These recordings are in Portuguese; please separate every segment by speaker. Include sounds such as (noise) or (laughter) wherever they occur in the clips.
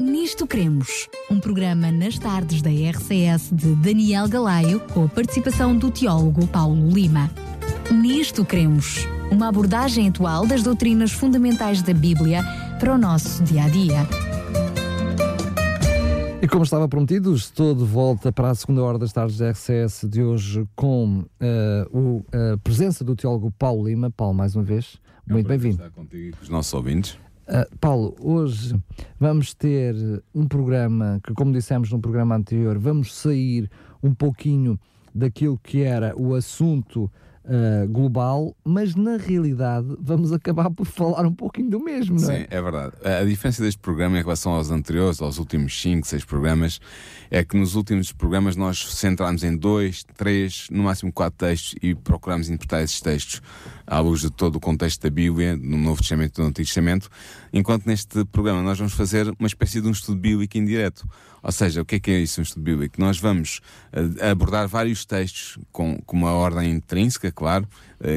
Speaker 1: Nisto Cremos, um programa nas tardes da RCS de Daniel Galaio, com a participação do teólogo Paulo Lima. Nisto Cremos, uma abordagem atual das doutrinas fundamentais da Bíblia para o nosso dia a dia.
Speaker 2: E como estava prometido, estou de volta para a segunda hora das tardes da RCS de hoje com uh, o, a presença do teólogo Paulo Lima. Paulo, mais uma vez,
Speaker 3: É
Speaker 2: muito bem-vindo.
Speaker 3: Estar contigo e com os nossos ouvintes.
Speaker 2: Uh, Paulo, hoje vamos ter um programa que, como dissemos no programa anterior, vamos sair um pouquinho daquilo que era o assunto uh, global, mas na realidade vamos acabar por falar um pouquinho do mesmo, não é?
Speaker 3: Sim, é verdade. A a diferença deste programa em relação aos anteriores, aos últimos 5, 6 programas, é que nos últimos programas nós centramos em dois, três, no máximo quatro textos e procuramos interpretar esses textos à luz de todo o contexto da Bíblia, no Novo Testamento e no Antigo Testamento, enquanto neste programa nós vamos fazer uma espécie de um estudo bíblico indireto. Ou seja, o que é que é isso, um estudo bíblico? Nós vamos eh, abordar vários textos com, com uma ordem intrínseca, claro,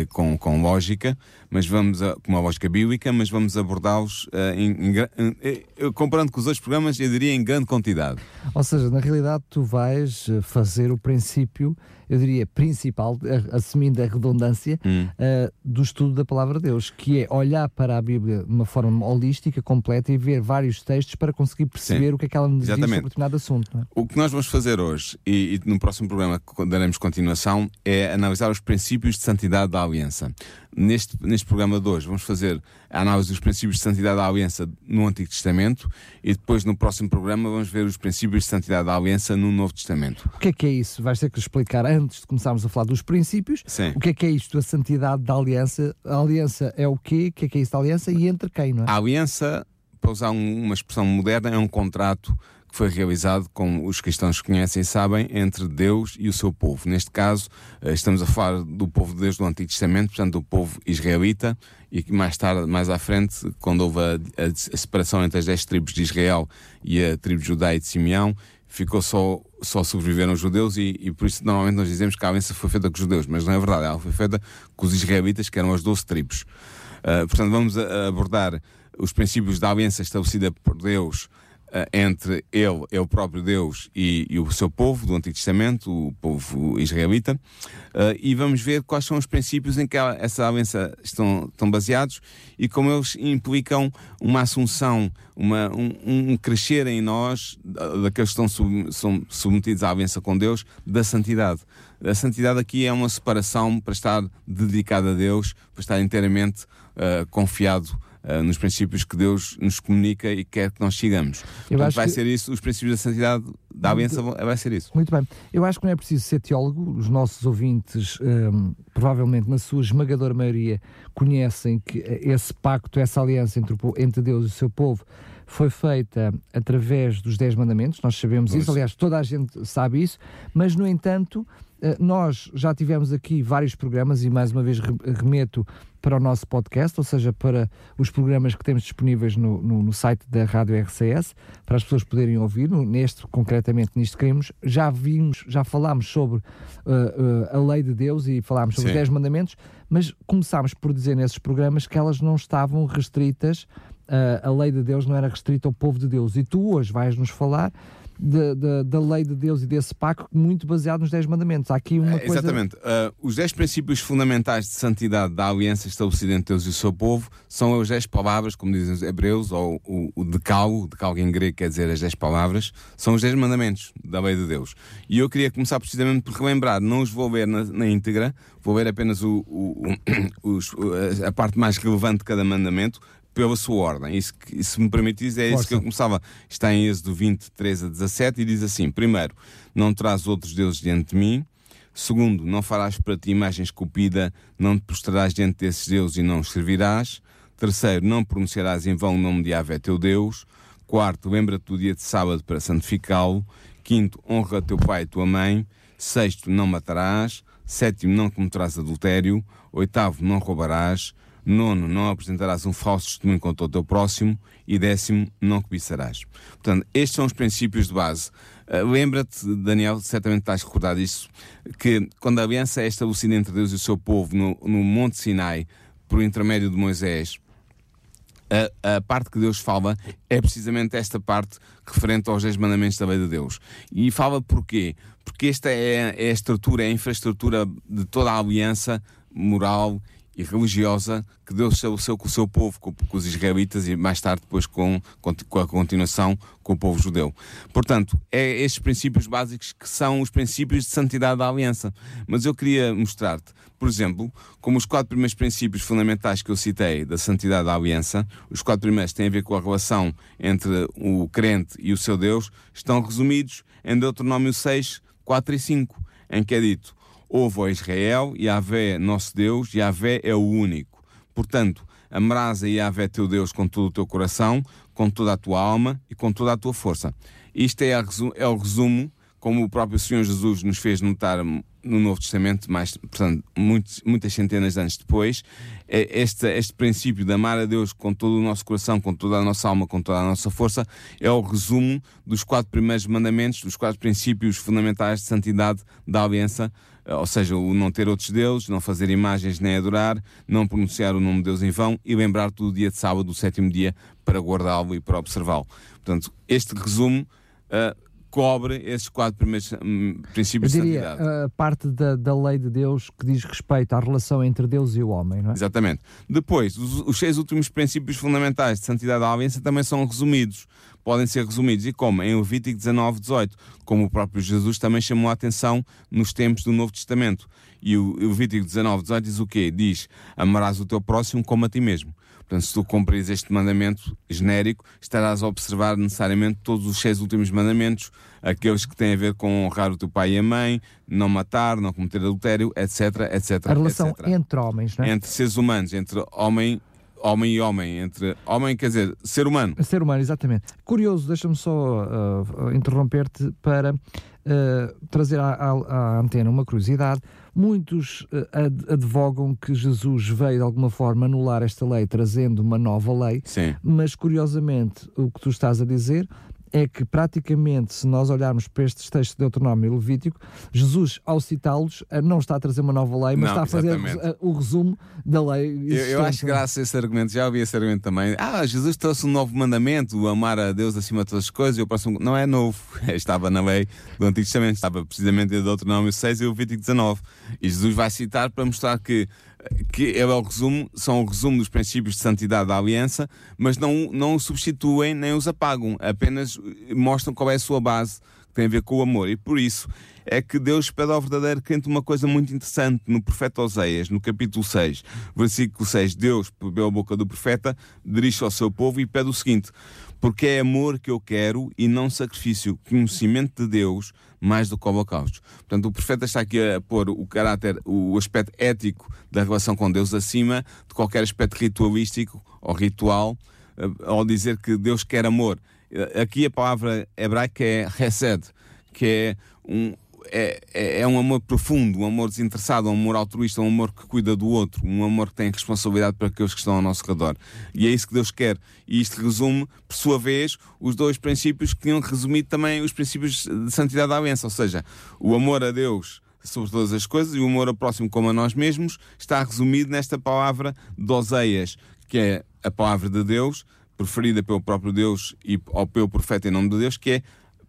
Speaker 3: com, com lógica, mas vamos a, com uma lógica bíblica, mas vamos abordá-los eh, eh, eh, comparando com os outros programas, eu diria em grande quantidade.
Speaker 2: Ou seja, na realidade tu vais eh, fazer o princípio, eu diria principal, eh, assumindo a redundância,
Speaker 3: Hum.
Speaker 2: eh, do estudo da palavra de Deus, que é olhar para a Bíblia de uma forma holística, completa e ver vários textos para conseguir perceber
Speaker 3: Sim,
Speaker 2: o que é que ela nos diz
Speaker 3: exatamente.
Speaker 2: sobre determinado assunto. É?
Speaker 3: O que nós vamos fazer hoje, e, e no próximo programa que daremos continuação, é analisar os princípios de santidade da aliança. Neste, neste programa de hoje, vamos fazer a análise dos princípios de santidade da aliança no Antigo Testamento e depois, no próximo programa, vamos ver os princípios de santidade da aliança no Novo Testamento.
Speaker 2: O que é que é isso? Vais ter que explicar antes de começarmos a falar dos princípios.
Speaker 3: Sim.
Speaker 2: O que é que é isto, a santidade da aliança? A aliança é o quê? O que é que é isso da aliança e entre quem, não é?
Speaker 3: A aliança, para usar um- uma expressão moderna, é um contrato que foi realizado, como os cristãos conhecem e sabem, entre Deus e o seu povo. Neste caso, eh, estamos a falar do povo de Deus do Antigo Testamento, portanto, do povo israelita, e que mais tarde, mais à frente, quando houve a, a- separação entre as dez tribos de Israel e a tribo de Judá e de Simeão, ficou só, só sobreviveram os judeus e, e por isso normalmente nós dizemos que a aliança foi feita com os judeus, mas não é verdade, ela foi feita com os israelitas, que eram as doze tribos. Uh, portanto, vamos a- a abordar os princípios da aliança estabelecida por Deus entre ele, ele próprio Deus, e, e o seu povo do Antigo Testamento, o povo israelita, uh, e vamos ver quais são os princípios em que essa aliança estão, estão baseados e como eles implicam uma assunção, uma, um, um crescer em nós, da- daqueles que estão sub- são submetidos à aliança com Deus, da santidade. A santidade aqui é uma separação para estar dedicado a Deus, para estar inteiramente uh, confiado uh, nos princípios que Deus nos comunica e quer que nós sigamos. Portanto, vai
Speaker 2: que-
Speaker 3: ser isso, os princípios da santidade da aliança vão- vai ser isso.
Speaker 2: Muito bem. Eu acho que não é preciso ser teólogo. Os nossos ouvintes, hum, provavelmente, na sua esmagadora maioria, conhecem que eh, esse pacto, essa aliança entre, o entre Deus e o seu povo foi feita através dos Dez Mandamentos. Nós sabemos
Speaker 3: Pois.
Speaker 2: isso. Aliás, toda a gente sabe isso. Mas, no entanto, eh, nós já tivemos aqui vários programas e, mais uma vez, re- remeto para o nosso podcast, ou seja, para os programas que temos disponíveis no, no- no site da Rádio RCS, para as pessoas poderem ouvir, neste, concretamente, nisto queremos, já vimos, já falámos sobre uh, uh, a lei de Deus e falámos sobre
Speaker 3: Sim.
Speaker 2: os 10 mandamentos, mas começámos por dizer nesses programas que elas não estavam restritas, a lei de Deus não era restrita ao povo de Deus. E tu hoje vais-nos falar de- de- da lei de Deus e desse pacto muito baseado nos 10 mandamentos. Há aqui uma
Speaker 3: É,
Speaker 2: coisa...
Speaker 3: Exatamente. Uh, os 10 princípios fundamentais de santidade da aliança estabelecida entre Deus e o seu povo são as 10 palavras, como dizem os hebreus, ou o, o decálogo, decálogo em grego quer dizer as 10 palavras, são os 10 mandamentos da lei de Deus. E eu queria começar precisamente por relembrar, não os vou ver na, na íntegra, vou ver apenas o, o- (coughs) os- a parte mais relevante de cada mandamento, pela sua ordem. Isso, que- se me permitires, é isso
Speaker 2: Força.
Speaker 3: que eu começava. Está em Êxodo 20, 13 a 17 e diz assim: primeiro, não terás outros deuses diante de mim. Segundo, não farás para ti imagem esculpida, não te prostrarás diante desses deuses e não os servirás. Terceiro, não pronunciarás em vão o nome de Yahvé teu Deus. Quarto, lembra-te do dia de sábado para santificá-lo. Quinto, honra teu pai e tua mãe. Sexto, não matarás. Sétimo, não cometerás adultério. Oitavo, não roubarás. Nono, não apresentarás um falso testemunho contra o teu próximo. E décimo, não cobiçarás. Portanto, estes são os princípios de base. Uh, Lembra-te, Daniel, certamente estás recordado disso, que quando a aliança é estabelecida entre Deus e o seu povo no, no Monte Sinai, por intermédio de Moisés, a, a, parte que Deus fala é precisamente esta parte referente aos 10 mandamentos da lei de Deus. E fala porquê? Porque esta é, é a estrutura, é a infraestrutura de toda a aliança moral e religiosa que Deus estabeleceu com o seu povo, com, com, os israelitas e mais tarde depois com, com, a continuação com o povo judeu. Portanto, é estes princípios básicos que são os princípios de santidade da aliança. Mas eu queria mostrar-te, por exemplo, como os quatro primeiros princípios fundamentais que eu citei da santidade da aliança, os quatro primeiros têm a ver com a relação entre o crente e o seu Deus, estão resumidos em Deuteronômio 6, 4 e 5, em que é dito Ouve, ó Israel, Yahvé, nosso Deus, Yahvé é o único. Portanto, amarás a Yahvé teu Deus com todo o teu coração, com toda a tua alma e com toda a tua força. Isto é, é o resumo, como o próprio Senhor Jesus nos fez notar no Novo Testamento, mais, portanto, muitos, muitas centenas de anos depois, é este, este princípio de amar a Deus com todo o nosso coração, com toda a nossa alma, com toda a nossa força, é o resumo dos quatro primeiros mandamentos, dos quatro princípios fundamentais de santidade da aliança ou seja, o não ter outros deuses, não fazer imagens nem adorar, não pronunciar o nome de Deus em vão e lembrar-te do dia de sábado, o sétimo dia, para guardá-lo e para observá-lo. Portanto, este resumo uh, cobre esses quatro primeiros um, princípios
Speaker 2: Eu diria,
Speaker 3: de santidade.
Speaker 2: A parte da, da lei de Deus que diz respeito à relação entre Deus e o homem, não é?
Speaker 3: Exatamente. Depois, os, os seis últimos princípios fundamentais de santidade da aliança também são resumidos. Podem ser resumidos. E como? Em Levítico 19, 18. Como o próprio Jesus também chamou a atenção nos tempos do Novo Testamento. E o Levítico 19, 18 diz o quê? Diz: Amarás o teu próximo como a ti mesmo. Portanto, se tu cumpris este mandamento genérico, estarás a observar necessariamente todos os seis últimos mandamentos, aqueles que têm a ver com honrar o teu pai e a mãe, não matar, não cometer adultério, etc, etc.
Speaker 2: A relação
Speaker 3: etc.
Speaker 2: entre homens, não é?
Speaker 3: Entre seres humanos, entre homem homem e homem, entre homem, quer dizer, ser humano.
Speaker 2: Ser humano, exatamente. Curioso, deixa-me só uh, interromper-te para uh, trazer à, à, à, antena uma curiosidade. Muitos uh, advogam que Jesus veio de alguma forma anular esta lei, trazendo uma nova lei,
Speaker 3: Sim.
Speaker 2: mas curiosamente o que tu estás a dizer é que praticamente, se nós olharmos para estes textos de Deuteronômio e Levítico, Jesus, ao citá-los, eh, não está a trazer uma nova lei, mas
Speaker 3: não,
Speaker 2: está a fazer
Speaker 3: exatamente.
Speaker 2: o resumo da lei.
Speaker 3: Eu, eu acho graças a esse argumento, já ouvi esse argumento também. Ah, Jesus trouxe um novo mandamento, amar a Deus acima de todas as coisas, e o próximo. Não é novo, (laughs) estava na lei do Antigo Testamento, estava precisamente em Deuteronômio 6 e o Levítico 19. E Jesus vai citar para mostrar que que é o resumo, são o resumo dos princípios de santidade da aliança, mas não, não substituem nem os apagam, apenas mostram qual é a sua base, que tem a ver com o amor. E por isso é que Deus pede ao verdadeiro crente uma coisa muito interessante no profeta Oséias, no capítulo 6, versículo 6. Deus, pela boca do profeta, dirige ao seu povo e pede o seguinte: Porque é amor que eu quero e não sacrifício, conhecimento de Deus mais do que o holocausto. Portanto, o profeta está aqui a pôr o caráter, o aspecto ético da relação com Deus acima de qualquer aspecto ritualístico ou ritual, eh, ao dizer que Deus quer amor. Eh, aqui a palavra hebraica é resed, que é um, é, é, é, um amor profundo, um amor desinteressado, um amor altruísta, um amor que cuida do outro, um amor que tem responsabilidade para aqueles que estão ao nosso redor. E é isso que Deus quer. E isto resume, por sua vez, os dois princípios que tinham resumido também os princípios de santidade da aliança, ou seja, o amor a Deus sobre todas as coisas e o amor ao próximo como a nós mesmos está resumido nesta palavra de Oseias, que é a palavra de Deus, preferida pelo próprio Deus e ou pelo profeta em nome de Deus, que é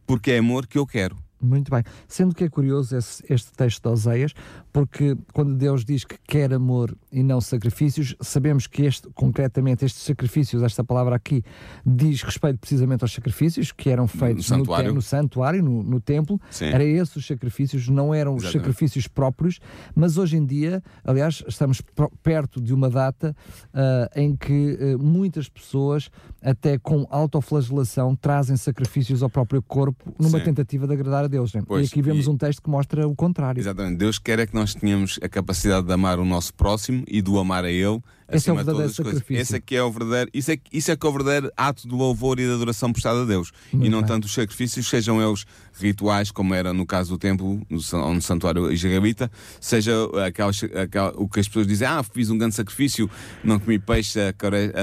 Speaker 3: porque é amor que eu quero.
Speaker 2: Muito bem. Sendo que é curioso esse, este texto de Oseias, porque quando Deus diz que quer amor e não sacrifícios, sabemos que este, concretamente, estes sacrifícios, esta palavra aqui, diz respeito precisamente aos sacrifícios que eram feitos
Speaker 3: no santuário,
Speaker 2: no, no, santuário, no, no templo.
Speaker 3: Sim.
Speaker 2: Era esses os sacrifícios, não eram os
Speaker 3: Exatamente.
Speaker 2: sacrifícios próprios, mas hoje em dia, aliás, estamos perto de uma data uh, em que uh, muitas pessoas, até com autoflagelação, trazem sacrifícios ao próprio corpo numa
Speaker 3: Sim.
Speaker 2: tentativa de agradar a Deus. Né?
Speaker 3: Pois,
Speaker 2: e aqui vemos
Speaker 3: e-
Speaker 2: um texto que mostra o contrário.
Speaker 3: Exatamente. Deus quer é que nós tenhamos a capacidade de amar o nosso próximo e do amar a Ele
Speaker 2: Esse é o verdadeiro sacrifício.
Speaker 3: Esse é que é o verdadeiro, isso é, isso é que é o verdadeiro ato de louvor e de adoração prestada a Deus.
Speaker 2: Muito
Speaker 3: e não
Speaker 2: bem.
Speaker 3: tanto os sacrifícios, sejam eles rituais, como era no caso do templo, no, no santuário israelita, seja aquelas, aquela- o que as pessoas dizem, ah, fiz um grande sacrifício, não comi peixe,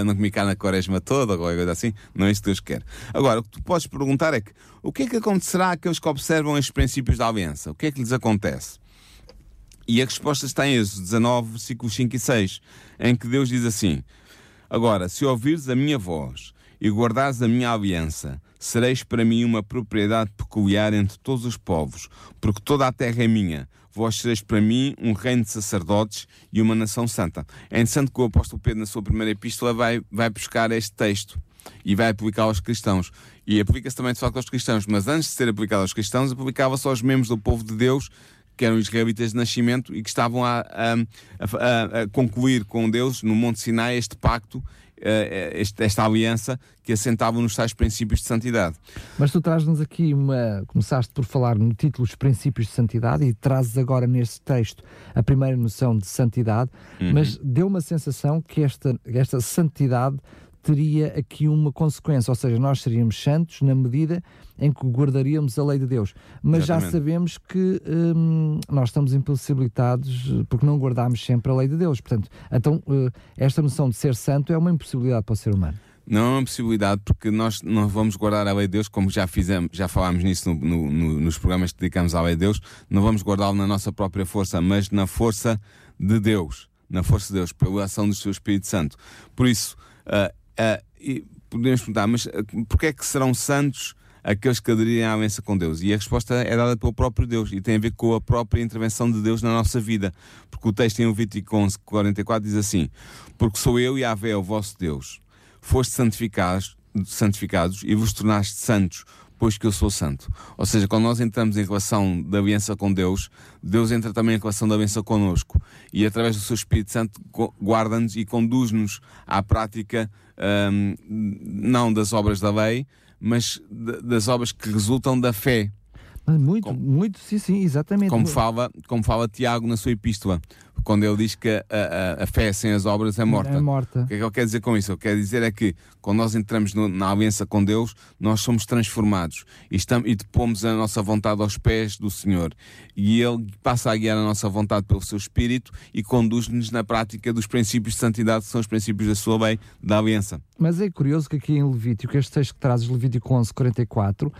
Speaker 3: não comi carne a quaresma toda, ou coisa assim. Não é isso que Deus quer. Agora, o que tu podes perguntar é que, o que é que acontecerá àqueles que observam estes princípios da aliança? O que é que lhes acontece? E a resposta está em Êxodo 19, versículos 5 e 6, em que Deus diz assim: Agora, se ouvires a minha voz e guardares a minha aliança, sereis para mim uma propriedade peculiar entre todos os povos, porque toda a terra é minha. Vós sereis para mim um reino de sacerdotes e uma nação santa. É interessante que o apóstolo Pedro, na sua primeira epístola, vai, vai buscar este texto e vai aplicá-lo aos cristãos. E aplica-se também de facto aos cristãos, mas antes de ser aplicado aos cristãos, aplicava-se aos membros do povo de Deus que eram israelitas de nascimento e que estavam a, a, a, a concluir com Deus no Monte Sinai este pacto eh, esta aliança que assentavam nos tais princípios de santidade.
Speaker 2: Mas tu trazes-nos aqui uma. Começaste por falar no título Os Princípios de Santidade e trazes agora neste texto a primeira noção de santidade, uhum. mas deu uma sensação que esta, esta santidade teria aqui uma consequência, ou seja, nós seríamos santos na medida em que guardaríamos a lei de Deus. Mas Exatamente. já sabemos que hum, nós estamos impossibilitados porque não guardamos sempre a lei de Deus. Portanto, então, uh, esta noção de ser santo é uma impossibilidade para o ser humano.
Speaker 3: Não é uma possibilidade porque nós não vamos guardar a lei de Deus, como já fizemos, já falámos nisso no, no, no, nos programas que dedicamos à lei de Deus, não vamos guardá-lo na nossa própria força, mas na força de Deus, na força de Deus, pela ação do seu Espírito Santo. Por isso, uh, Uh, e podemos perguntar, mas uh, porquê é que serão santos aqueles que aderiram à aliança com Deus? E a resposta é dada pelo próprio Deus e tem a ver com a própria intervenção de Deus na nossa vida. Porque o texto em Levítico 11, 44 diz assim: Porque sou eu e Vé, o vosso Deus, foste santificados, santificados e vos tornaste santos pois que eu sou santo. Ou seja, quando nós entramos em relação da aliança com Deus, Deus entra também em relação da aliança conosco. E através do seu Espírito Santo guarda-nos e conduz-nos à prática um, não das obras da lei, mas das obras que resultam da fé.
Speaker 2: Muito, como, muito, sim, sim, exatamente.
Speaker 3: Como fala, como fala Tiago na sua epístola quando ele diz que a, a, a, fé sem as obras é morta.
Speaker 2: É morta.
Speaker 3: O que é que ele quer dizer com isso? Ele quer dizer é que quando nós entramos no, na aliança com Deus, nós somos transformados e, estamos, e depomos a nossa vontade aos pés do Senhor. E Ele passa a guiar a nossa vontade pelo seu Espírito e conduz-nos na prática dos princípios de santidade, que são os princípios da sua lei, da aliança.
Speaker 2: Mas é curioso que aqui em Levítico, este texto que trazes, Levítico 11, 44, uh,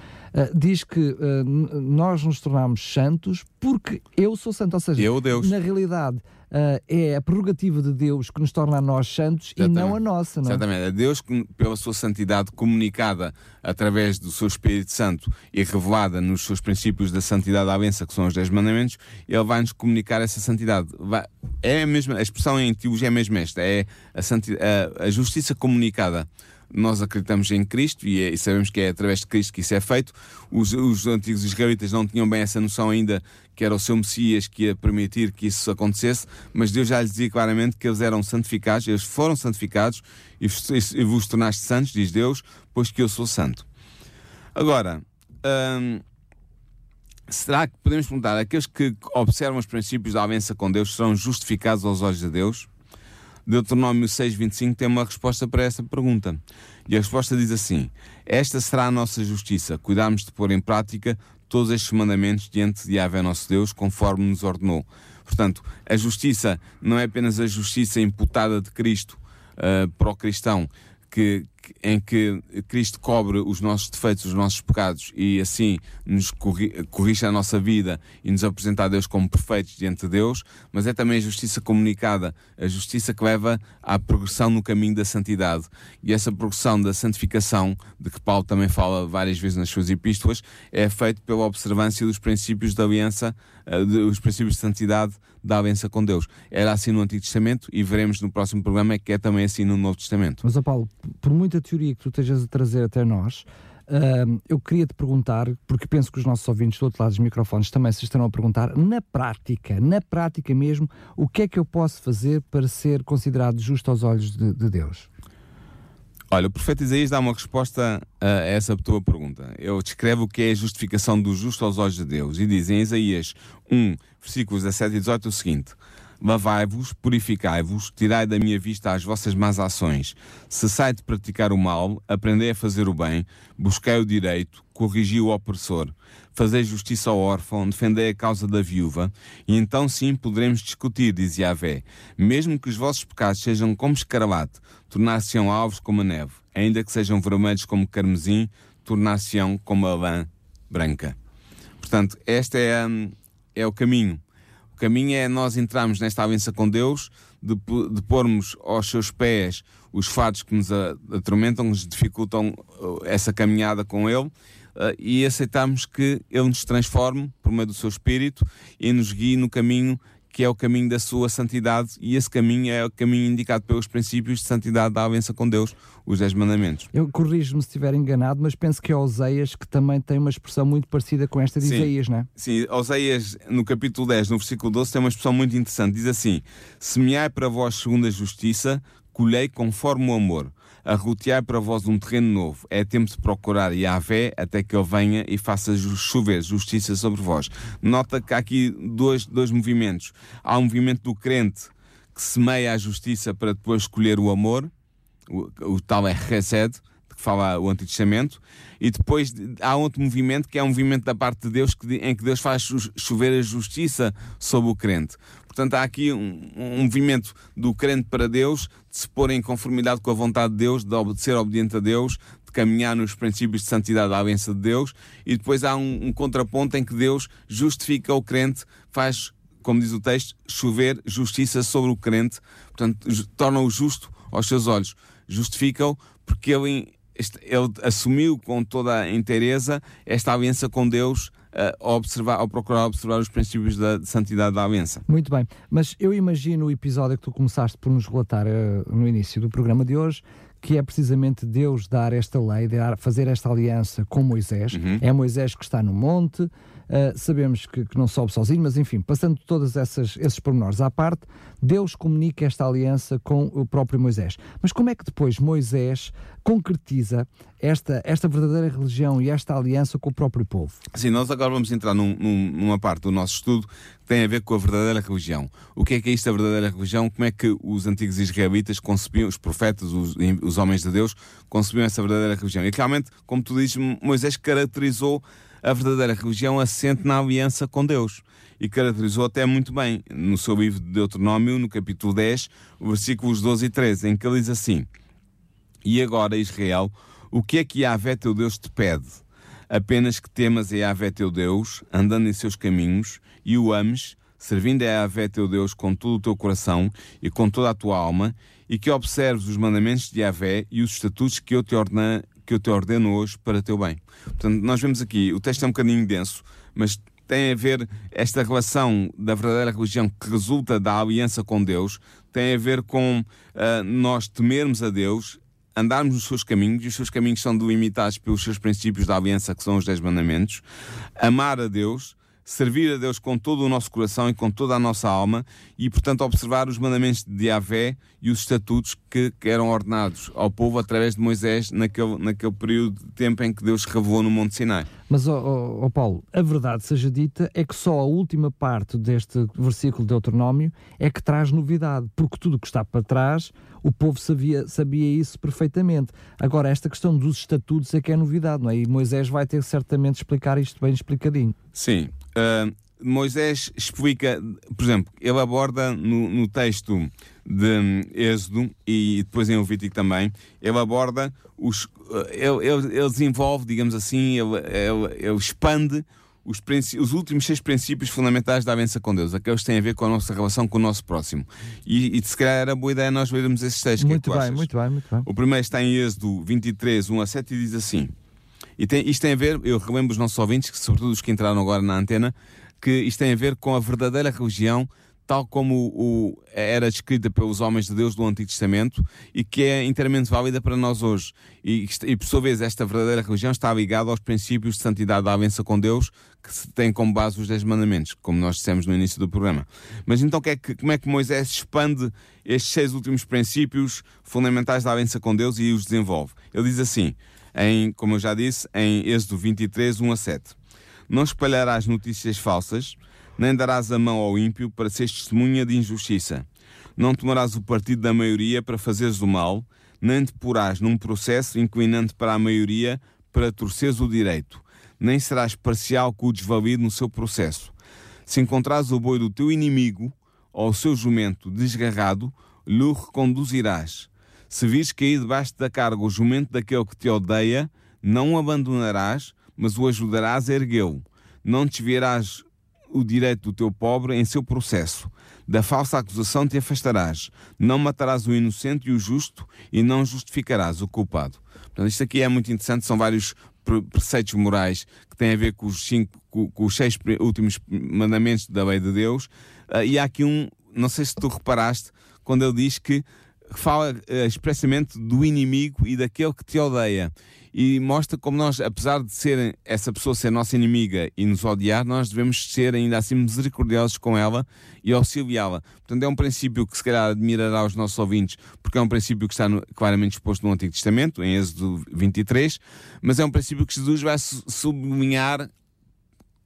Speaker 2: diz que uh, nós nos tornamos santos porque eu sou santo. Ou seja,
Speaker 3: eu,
Speaker 2: na realidade, uh, é a prerrogativa de Deus que nos torna a nós santos Exatamente. e não a nossa. Não?
Speaker 3: É? Exatamente. É Deus que, pela sua santidade comunicada através do seu Espírito Santo e revelada nos seus princípios da santidade à benção, que são os 10 mandamentos, ele vai nos comunicar essa santidade. Vai, é a mesma, a expressão em teologia é mesmo esta, é a, a, a justiça comunicada nós acreditamos em Cristo e, é, e, sabemos que é através de Cristo que isso é feito. Os, os, antigos israelitas não tinham bem essa noção ainda que era o seu Messias que ia permitir que isso acontecesse, mas Deus já lhes dizia claramente que eles eram santificados, eles foram santificados e vos, e vos tornaste santos, diz Deus, pois que eu sou santo. Agora, hum, será que podemos perguntar, aqueles que observam os princípios da aliança com Deus serão justificados aos olhos de Deus? Deuteronômio 6,25 tem uma resposta para essa pergunta. E a resposta diz assim: Esta será a nossa justiça, cuidarmos de pôr em prática todos estes mandamentos diante de Yahvé nosso Deus, conforme nos ordenou. Portanto, a justiça não é apenas a justiça imputada de Cristo uh, para o cristão, que, em que Cristo cobre os nossos defeitos, os nossos pecados e assim nos corrige a nossa vida e nos apresenta a Deus como perfeitos diante de Deus, mas é também a justiça comunicada, a justiça que leva à progressão no caminho da santidade. E essa progressão da santificação, de que Paulo também fala várias vezes nas suas epístolas, é feita pela observância dos princípios da aliança, eh, dos princípios de santidade da aliança com Deus. Era assim no Antigo Testamento e veremos no próximo programa que é também assim no Novo Testamento.
Speaker 2: Mas, Paulo, por muita teoria que tu estejas a trazer até nós, uh, eu queria te perguntar, porque penso que os nossos ouvintes do outro lado dos microfones também se estarão a perguntar, na prática, na prática mesmo, o que é que eu posso fazer para ser considerado justo aos olhos de, de Deus?
Speaker 3: Olha, o profeta Isaías dá uma resposta a essa tua pergunta. Ele descreve o que é a justificação do justo aos olhos de Deus e diz em Isaías 1, versículos 17 e 18 o seguinte: Lavai-vos, purificai-vos, tirai da minha vista as vossas más ações. Cessai de praticar o mal, aprendei a fazer o bem, busquei o direito, corrigi o opressor. Fazei justiça ao órfão, defendei a causa da viúva, e então sim poderemos discutir, dizia Vé. Mesmo que os vossos pecados sejam como escarlate, tornar-se-ão alvos como a neve, ainda que sejam vermelhos como carmesim, tornar-se-ão como a lã branca. Portanto, este é, hum, é o caminho o caminho é nós entrarmos nesta aliança com Deus, de, de pormos aos seus pés os fatos que nos atormentam, que nos dificultam uh, essa caminhada com Ele, uh, e aceitarmos que Ele nos transforme por meio do seu Espírito e nos guie no caminho que é o caminho da sua santidade, e esse caminho é o caminho indicado pelos princípios de santidade da aliança com Deus, os Dez Mandamentos.
Speaker 2: Eu corrijo-me se estiver enganado, mas penso que é Oseias que também tem uma expressão muito parecida com esta de Sim. Isaías, não é?
Speaker 3: Sim, Oseias, no capítulo 10, no versículo 12, tem uma expressão muito interessante. Diz assim: Semeai para vós segundo a justiça, colhei conforme o amor arroteai para vós um terreno novo. É tempo de procurar Yahvé até que ele venha e faça chover justiça sobre vós. Nota que há aqui dois, dois movimentos. Há um movimento do crente que semeia a justiça para depois escolher o amor, o, o tal é Resed, que fala o Antigo Testamento, e depois há outro movimento que é um movimento da parte de Deus que, em que Deus faz chover a justiça sobre o crente. Portanto, há aqui um, um, movimento do crente para Deus, de se pôr em conformidade com a vontade de Deus, de ser obediente a Deus, de caminhar nos princípios de santidade à benção de Deus, e depois há um, um contraponto em que Deus justifica o crente, faz, como diz o texto, chover justiça sobre o crente, portanto, torna-o justo aos seus olhos. Justifica-o porque ele, ele assumiu com toda a inteireza esta aliança com Deus a observar, ao procurar observar os princípios da santidade da aliança.
Speaker 2: Muito bem, mas eu imagino o episódio que tu começaste por nos relatar uh, no início do programa de hoje, que é precisamente Deus dar esta lei, dar, fazer esta aliança com Moisés. Uhum. É Moisés que está no monte, Uh, sabemos que, que, não sobe sozinho, mas enfim, passando todos esses pormenores à parte, Deus comunica esta aliança com o próprio Moisés. Mas como é que depois Moisés concretiza esta, esta verdadeira religião e esta aliança com o próprio povo?
Speaker 3: Sim, nós agora vamos entrar num, num, numa parte do nosso estudo que tem a ver com a verdadeira religião. O que é que é isto, a verdadeira religião? Como é que os antigos israelitas concebiam, os profetas, os, os homens de Deus, concebiam essa verdadeira religião? E realmente, como tu dizes, Moisés caracterizou a verdadeira religião assente na aliança com Deus. E caracterizou até muito bem no seu livro de Deuteronômio, no capítulo 10, versículos 12 e 13, em que ele diz assim: E agora, Israel, o que é que Yahvé teu Deus te pede? Apenas que temas a Yahvé teu Deus, andando em seus caminhos, e o ames, servindo a Yahvé teu Deus com todo o teu coração e com toda a tua alma, e que observes os mandamentos de Yahvé e os estatutos que eu te ordeno, que eu te ordeno hoje para teu bem. Portanto, nós vemos aqui, o texto é um bocadinho denso, mas tem a ver esta relação da verdadeira religião que resulta da aliança com Deus, tem a ver com uh, nós temermos a Deus, andarmos nos seus caminhos, e os seus caminhos são delimitados pelos seus princípios da aliança, que são os Dez Mandamentos, amar a Deus, servir a Deus com todo o nosso coração e com toda a nossa alma e, portanto, observar os mandamentos de Yahvé e os estatutos que, que eram ordenados ao povo através de Moisés naquele, naquele período de tempo em que Deus revelou no Monte Sinai.
Speaker 2: Mas, oh, oh, Paulo, a verdade seja dita é que só a última parte deste versículo de Deuteronômio é que traz novidade, porque tudo o que está para trás o povo sabia, sabia isso perfeitamente. Agora, esta questão dos estatutos é que é novidade, não é? E Moisés vai ter certamente explicar isto bem explicadinho.
Speaker 3: Sim. Uh, Moisés explica, por exemplo, ele aborda no, no texto de Êxodo e depois em Levítico também, ele aborda os. Ele, ele, ele desenvolve, digamos assim, ele, ele, ele expande os, os, últimos seis princípios fundamentais da aliança com Deus, aqueles que têm a ver com a nossa relação com o nosso próximo. E, e se calhar era boa ideia nós vermos esses seis.
Speaker 2: Muito
Speaker 3: que
Speaker 2: é que bem, muito bem, muito bem.
Speaker 3: O primeiro está em Êxodo 23, 1 a 7 e diz assim. E tem, isto tem a ver, eu relembro os nossos ouvintes, que, sobretudo os que entraram agora na antena, que isto tem a ver com a verdadeira religião tal como o, era descrita pelos homens de Deus do Antigo Testamento e que é inteiramente válida para nós hoje. E, e por sua vez, esta verdadeira religião está ligada aos princípios de santidade da aliança com Deus, que tem como base os Dez Mandamentos, como nós dissemos no início do programa. Mas então, que é que, como é que Moisés expande estes seis últimos princípios fundamentais da aliança com Deus e os desenvolve? Ele diz assim, em, como eu já disse, em Êxodo 23, 1 a 7. Não espalharás notícias falsas nem darás a mão ao ímpio para seres testemunha de injustiça. Não tomarás o partido da maioria para fazeres o mal, nem te porás num processo inclinante para a maioria para torceres o direito, nem serás parcial com o desvalido no seu processo. Se encontrares o boi do teu inimigo, ou o seu jumento desgarrado, lhe reconduzirás. Se vires cair debaixo da carga o jumento daquele que te odeia, não o abandonarás, mas o ajudarás a erguê-lo. Não te virás o direito do teu pobre em seu processo. Da falsa acusação te afastarás. Não matarás o inocente e o justo, e não justificarás o culpado. Portanto, isto aqui é muito interessante, são vários preceitos morais que têm a ver com os, cinco, com, os seis últimos mandamentos da lei de Deus. Uh, e há aqui um, não sei se tu reparaste, quando ele diz que fala uh, expressamente do inimigo e daquele que te odeia e mostra como nós, apesar de ser essa pessoa ser nossa inimiga e nos odiar, nós devemos ser ainda assim misericordiosos com ela e auxiliá-la. Portanto, é um princípio que se calhar admirará os nossos ouvintes, porque é um princípio que está no, claramente exposto no Antigo Testamento, em Êxodo 23, mas é um princípio que Jesus vai sublinhar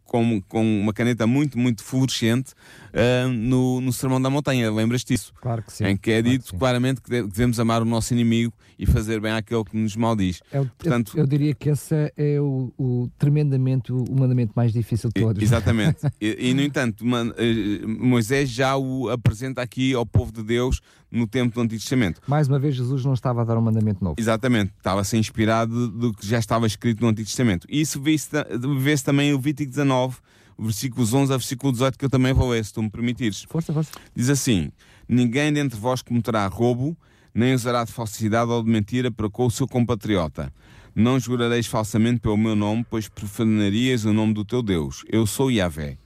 Speaker 3: com, com uma caneta muito, muito fluorescente uh, no, no Sermão da Montanha. Lembras-te disso?
Speaker 2: Claro que sim.
Speaker 3: Em que é
Speaker 2: claro
Speaker 3: dito que claramente que devemos amar o nosso inimigo e fazer bem àquele que nos maldiz.
Speaker 2: É o, Portanto, eu, eu, diria que esse é o, o, tremendamente o mandamento mais difícil de todos.
Speaker 3: Exatamente. (laughs) e, e, no entanto, eh, Moisés já o apresenta aqui ao povo de Deus no tempo do Antigo Testamento.
Speaker 2: Mais uma vez, Jesus não estava a dar um mandamento novo.
Speaker 3: Exatamente. Estava a ser inspirado do que já estava escrito no Antigo Testamento. E isso vê-se vê também em Levítico 19, versículos 11 a versículo 18, que eu também vou ler, se tu me permitires.
Speaker 2: Força, força.
Speaker 3: Diz assim: Ninguém dentre vós cometerá roubo, nem usará de falsidade ou de mentira para com o seu compatriota. Não jurareis falsamente pelo meu nome, pois profanarias o nome do teu Deus. Eu sou Yahvé.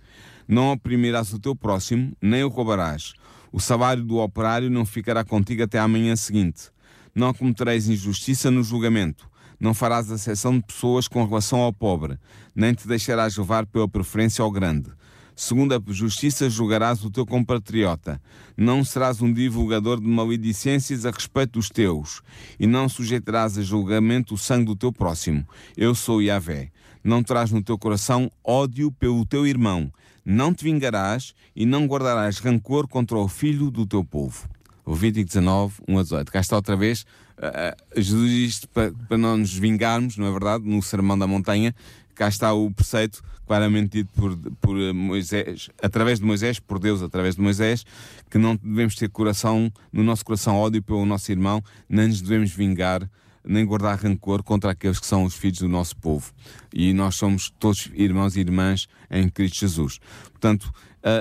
Speaker 3: Não oprimirás o teu próximo, nem o roubarás. O salário do operário não ficará contigo até à manhã seguinte. Não cometereis injustiça no julgamento. Não farás acessão de pessoas com relação ao pobre, nem te deixarás levar pela preferência ao grande Segundo a justiça, julgarás o teu compatriota. Não serás um divulgador de maledicências a respeito dos teus, e não sujeitarás a julgamento o sangue do teu próximo. Eu sou Yahvé. Não terás no teu coração ódio pelo teu irmão. Não te vingarás e não guardarás rancor contra o filho do teu povo. Levítico 19, 1 a 18. Cá está outra vez. Uh, Jesus diz para, para não nos vingarmos, não é verdade? No Sermão da Montanha, cá está o preceito claramente dito por, por Moisés, através de Moisés, por Deus através de Moisés, que não devemos ter coração, no nosso coração ódio pelo nosso irmão, nem nos devemos vingar, nem guardar rancor contra aqueles que são os filhos do nosso povo. E nós somos todos irmãos e irmãs em Cristo Jesus. Portanto,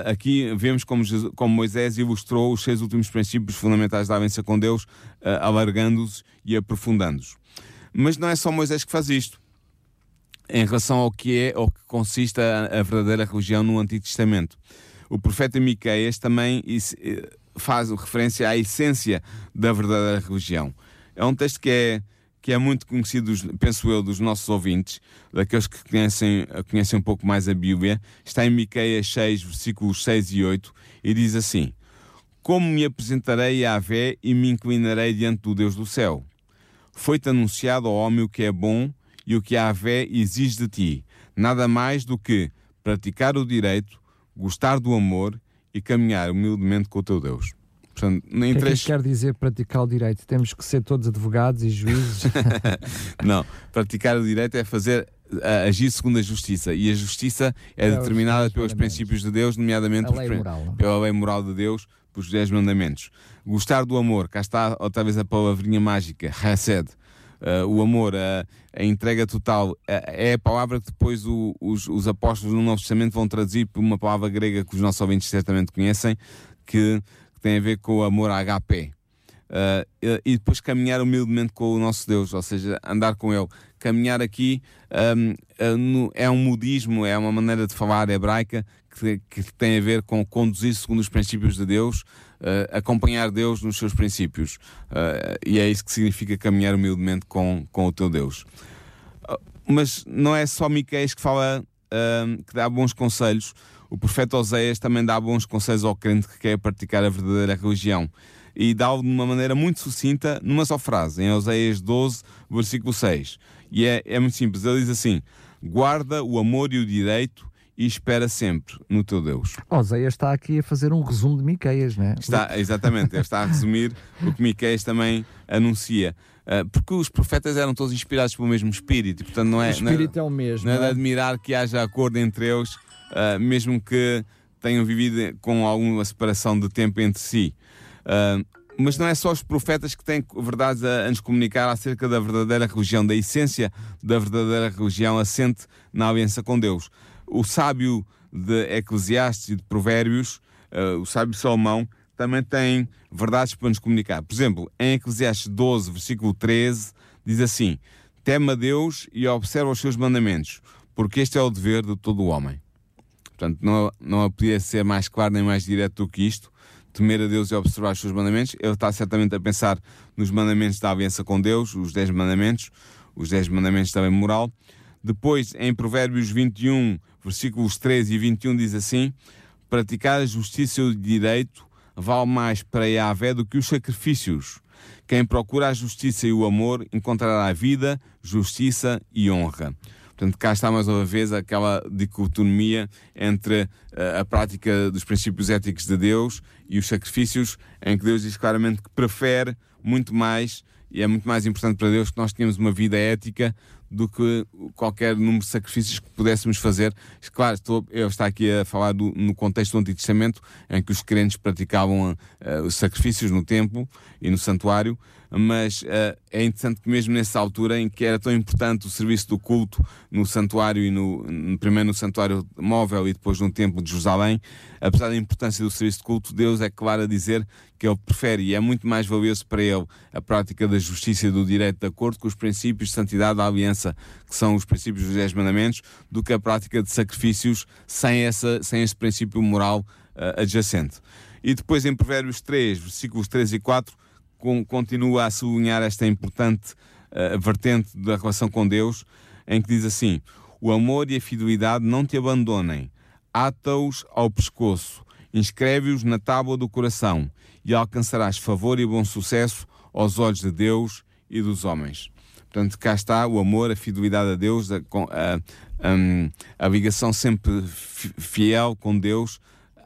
Speaker 3: aqui vemos como, Jesus, como Moisés ilustrou os seis últimos princípios fundamentais da aliança com Deus, alargando-os e aprofundando-os. Mas não é só Moisés que faz isto em relação ao que é ou que consiste a, a verdadeira religião no Antigo Testamento. O profeta Miqueias também eh, faz referência à essência da verdadeira religião. É um texto que é, que é muito conhecido, penso eu, dos nossos ouvintes, daqueles que conhecem, conhecem um pouco mais a Bíblia. Está em Miqueias 6, versículos 6 e 8, e diz assim: Como me apresentarei à Vé e me inclinarei diante do Deus do céu? Foi-te anunciado ao homem o que é bom e o que a Vé exige de ti, nada mais do que praticar o direito, gostar do amor e caminhar humildemente com o teu Deus.
Speaker 2: Portanto, nem o que três... é que quer dizer praticar o direito? Temos que ser todos advogados e juízes? (laughs)
Speaker 3: Não, praticar o direito é fazer agir segundo a justiça e a justiça é, é determinada pelos princípios de Deus, nomeadamente
Speaker 2: lei moral.
Speaker 3: pela lei moral de Deus, pelos 10 mandamentos. Gostar do amor, cá está outra vez a palavrinha mágica, Hesed, uh, o amor, a, a entrega total, uh, é a palavra que depois o, os, os, apóstolos no Novo Testamento vão traduzir por uma palavra grega que os nossos ouvintes certamente conhecem, que tem a ver com o amor HP. Uh, e depois caminhar humildemente com o nosso Deus, ou seja, andar com Ele. Caminhar aqui um, uh, é um modismo, é uma maneira de falar hebraica que, que tem a ver com conduzir segundo os princípios de Deus, uh, acompanhar Deus nos seus princípios. e é isso que significa caminhar humildemente com, com o teu Deus. mas não é só Miqueias que fala, que dá bons conselhos. O profeta Oséias também dá bons conselhos ao crente que quer praticar a verdadeira religião e dá-o de uma maneira muito sucinta, numa só frase, em Oséias 12, versículo 6. E é, é muito simples. Ele diz assim: Guarda o amor e o direito e espera sempre no teu Deus.
Speaker 2: Oséias está aqui a fazer um resumo de Miqueias, não é?
Speaker 3: Está, exatamente, ele está a resumir o que Miqueias também anuncia. Uh, porque os profetas eram todos inspirados pelo mesmo espírito, e, portanto não é.
Speaker 2: O espírito não é, é o mesmo.
Speaker 3: Não é de é? admirar que haja acordo entre eles, uh, mesmo que tenham vivido com alguma separação de tempo entre si. Uh, mas não é só os profetas que têm verdades a, a, nos comunicar acerca da verdadeira religião, da essência da verdadeira religião assente na aliança com Deus. O sábio de Eclesiastes e de Provérbios, uh, o sábio Salomão também tem verdades para nos comunicar. Por exemplo, em Eclesiastes 12, versículo 13, diz assim: Teme a Deus e observa os seus mandamentos, porque este é o dever de todo o homem. Portanto, não, não podia ser mais claro nem mais direto do que isto. Temer a Deus e observar os seus mandamentos. Ele está certamente a pensar nos mandamentos da aliança com Deus, os 10 mandamentos, os 10 mandamentos também moral. Depois, em Provérbios 21, versículos 13 e 21, diz assim: Praticar a justiça e o direito vale mais para Yahvé do que os sacrifícios. Quem procura a justiça e o amor encontrará vida, justiça e honra. Portanto, cá está mais uma vez aquela dicotomia entre uh, a prática dos princípios éticos de Deus e os sacrifícios, em que Deus diz claramente que prefere muito mais e é muito mais importante para Deus que nós tenhamos uma vida ética do que qualquer número de sacrifícios que pudéssemos fazer. Claro, estou, eu estou aqui a falar do, no contexto do Antigo Testamento, em que os crentes praticavam uh, os sacrifícios no templo e no santuário, mas uh, é interessante que mesmo nessa altura em que era tão importante o serviço do culto no santuário e no, primeiro no santuário móvel e depois no templo de Jerusalém, apesar da importância do serviço de culto, Deus é claro a dizer que ele prefere e é muito mais valioso para ele a prática da justiça e do direito de acordo com os princípios de santidade da aliança, que são os princípios dos dez mandamentos, do que a prática de sacrifícios sem, essa, sem esse princípio moral uh, adjacente. E depois em Provérbios 3, versículos 3 e 4, com, continua a sublinhar esta importante uh, vertente da relação com Deus, em que diz assim: O amor e a fidelidade não te abandonem, ata-os ao pescoço, inscreve-os na tábua do coração, e alcançarás favor e bom sucesso aos olhos de Deus e dos homens. Portanto, cá está o amor, a fidelidade a Deus, a, a, a, a ligação sempre fiel com Deus,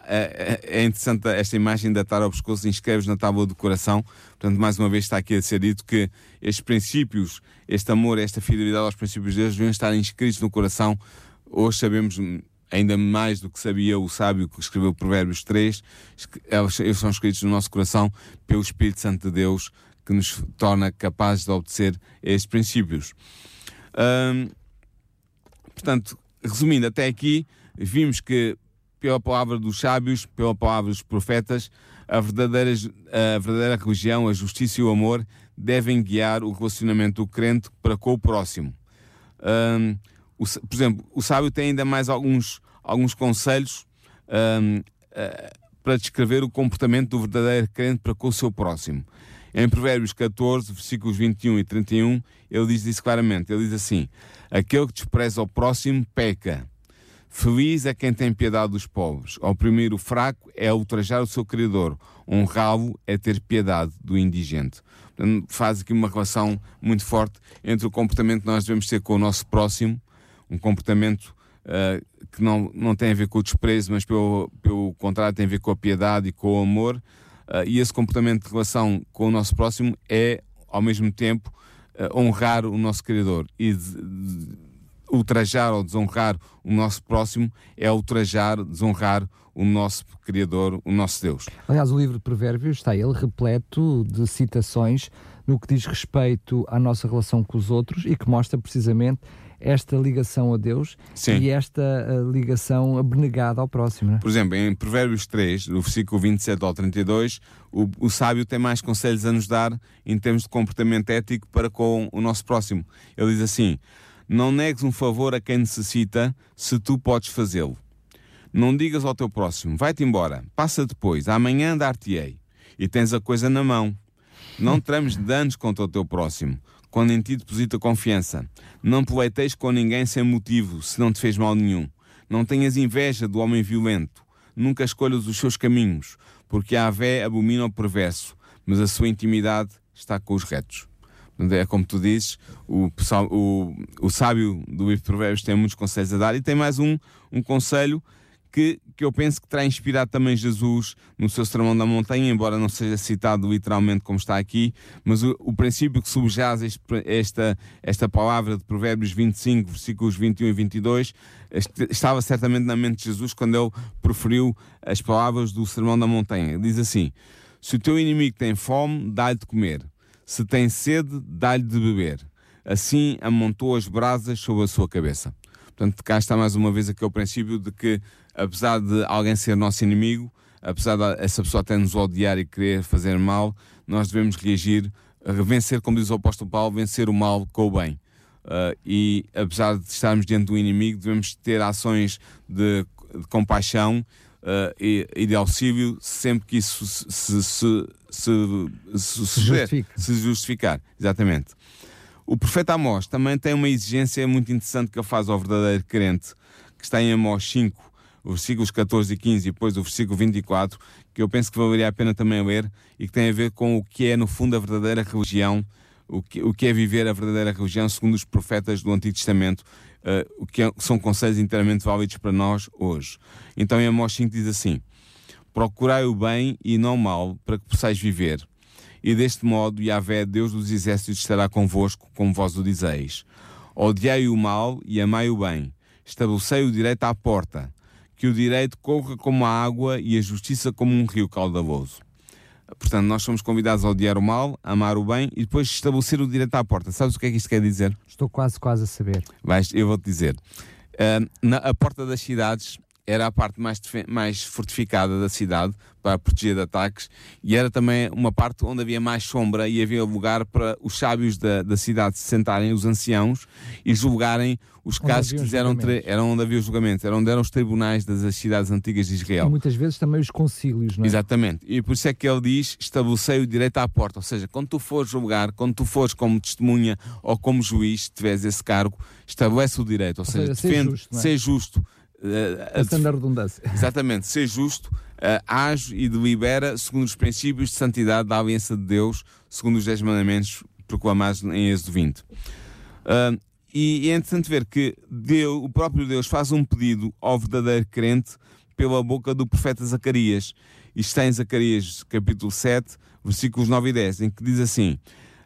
Speaker 3: é, é, é, interessante esta imagem de atar ao pescoço e inscreves na tábua do coração. Portanto, mais uma vez está aqui a ser dito que estes princípios, este amor, esta fidelidade aos princípios de Deus devem estar inscritos no coração. Hoje sabemos ainda mais do que sabia o sábio que escreveu Provérbios 3, eles são escritos no nosso coração pelo Espírito Santo de Deus que nos torna capazes de obedecer estes princípios. Hum, portanto, resumindo, até aqui vimos que pela palavra dos sábios, pela palavra dos profetas, a verdadeira, a verdadeira religião, a justiça e o amor devem guiar o relacionamento do crente para com o próximo. Um, o, por exemplo, o sábio tem ainda mais alguns, alguns conselhos um, uh, para descrever o comportamento do verdadeiro crente para com o seu próximo. Em Provérbios 14, versículos 21 e 31, ele diz isso claramente. Ele diz assim: Aquele que despreza o próximo peca Feliz é quem tem piedade dos pobres. Oprimir o fraco é ultrajar o seu Criador. Honrá-lo é ter piedade do indigente. Portanto, faz aqui uma relação muito forte entre o comportamento que nós devemos ter com o nosso próximo, um comportamento uh, que não, não tem a ver com o desprezo, mas pelo, pelo contrário tem a ver com a piedade e com o amor. Uh, e esse comportamento de relação com o nosso próximo é, ao mesmo tempo, uh, honrar o nosso Criador e de, de, ultrajar ou desonrar o nosso próximo é ultrajar, desonrar o nosso Criador, o nosso Deus.
Speaker 2: Aliás, o livro de Provérbios está ele repleto de citações no que diz respeito à nossa relação com os outros e que mostra precisamente esta ligação a Deus Sim. e esta uh, ligação abnegada ao próximo. É?
Speaker 3: Por exemplo, em Provérbios 3, no versículo 27 ao 32, o, o sábio tem mais conselhos a nos dar em termos de comportamento ético para com o nosso próximo. Ele diz assim: não negues um favor a quem necessita, se tu podes fazê-lo. Não digas ao teu próximo, vai-te embora, passa depois, amanhã dar-te-ei, e tens a coisa na mão. Não trames danos contra o teu próximo, quando em ti deposita confiança. Não pleiteis com ninguém sem motivo, se não te fez mal nenhum. Não tenhas inveja do homem violento. Nunca escolhas os seus caminhos, porque a Avé abomina o perverso, mas a sua intimidade está com os retos. É como tu dizes, o, o, o sábio do livro de Provérbios tem muitos conselhos a dar e tem mais um, um conselho que, que eu penso que terá inspirado também Jesus no seu Sermão da Montanha, embora não seja citado literalmente como está aqui, mas o, o princípio que subjaz este, esta, esta palavra de Provérbios 25, versículos 21 e 22, estava certamente na mente de Jesus quando ele proferiu as palavras do Sermão da Montanha. Diz assim: Se o teu inimigo tem fome, dá-lhe de comer. Se tem sede, dá-lhe de beber. Assim amontou as brasas sobre a sua cabeça. Portanto, cá está mais uma vez aquele princípio de que, apesar de alguém ser nosso inimigo, apesar de essa pessoa até nos odiar e querer fazer mal, nós devemos reagir, vencer, como diz o apóstolo Paulo, vencer o mal com o bem. Uh, e apesar de estarmos diante do inimigo, devemos ter ações de, de compaixão uh, e, e, de auxílio sempre que isso se, se, se, se, se justifica. se justificar. Exatamente. O profeta Amós também tem uma exigência muito interessante que ele faz ao verdadeiro crente, que está em Amós 5, versículos 14 e 15 e depois o versículo 24, que eu penso que valeria a pena também ler e que tem a ver com o que é, no fundo, a verdadeira religião o que, o que é viver a verdadeira religião segundo os profetas do Antigo Testamento, uh, o que é, são conselhos inteiramente válidos para nós hoje. Então em Amós 5 diz assim: Procurai o bem e não o mal, para que possais viver. E deste modo, Yahvé, Deus dos exércitos, estará convosco, como vós o dizeis. Odiai o mal e amai o bem. Estabelecei o direito à porta. Que o direito corra como a água e a justiça como um rio caudaloso. Portanto, nós somos convidados a odiar o mal, amar o bem e depois estabelecer o direito à porta. Sabes o que é que isto quer dizer?
Speaker 2: Estou quase, quase a saber.
Speaker 3: Vais, eu vou-te dizer. Uh, na, a porta das cidades era a parte mais, mais fortificada da cidade para proteger de ataques e era também uma parte onde havia mais sombra e havia lugar para os sábios da, da cidade se sentarem, os anciãos, e julgarem os onde casos que fizeram. Eram onde havia os julgamentos, eram onde eram os tribunais das cidades antigas de Israel.
Speaker 2: E muitas vezes também os concílios, não é?
Speaker 3: Exatamente. E por isso é que ele diz: estabelecei o direito à porta. Ou seja, quando tu fores julgar, quando tu fores como testemunha ou como juiz, se tiveres esse cargo, estabelece o direito. Ou, ou seja, seja defende, justo, é? ser justo
Speaker 2: Passando a redundância. (laughs)
Speaker 3: Exatamente, ser justo, uh, age e delibera segundo os princípios de santidade da aliança de Deus, segundo os 10 mandamentos proclamados em Êxodo 20. Uh, e, e é interessante ver que Deus, o próprio Deus faz um pedido ao verdadeiro crente pela boca do profeta Zacarias. Isto está em Zacarias capítulo 7, versículos 9 e 10, em que diz assim: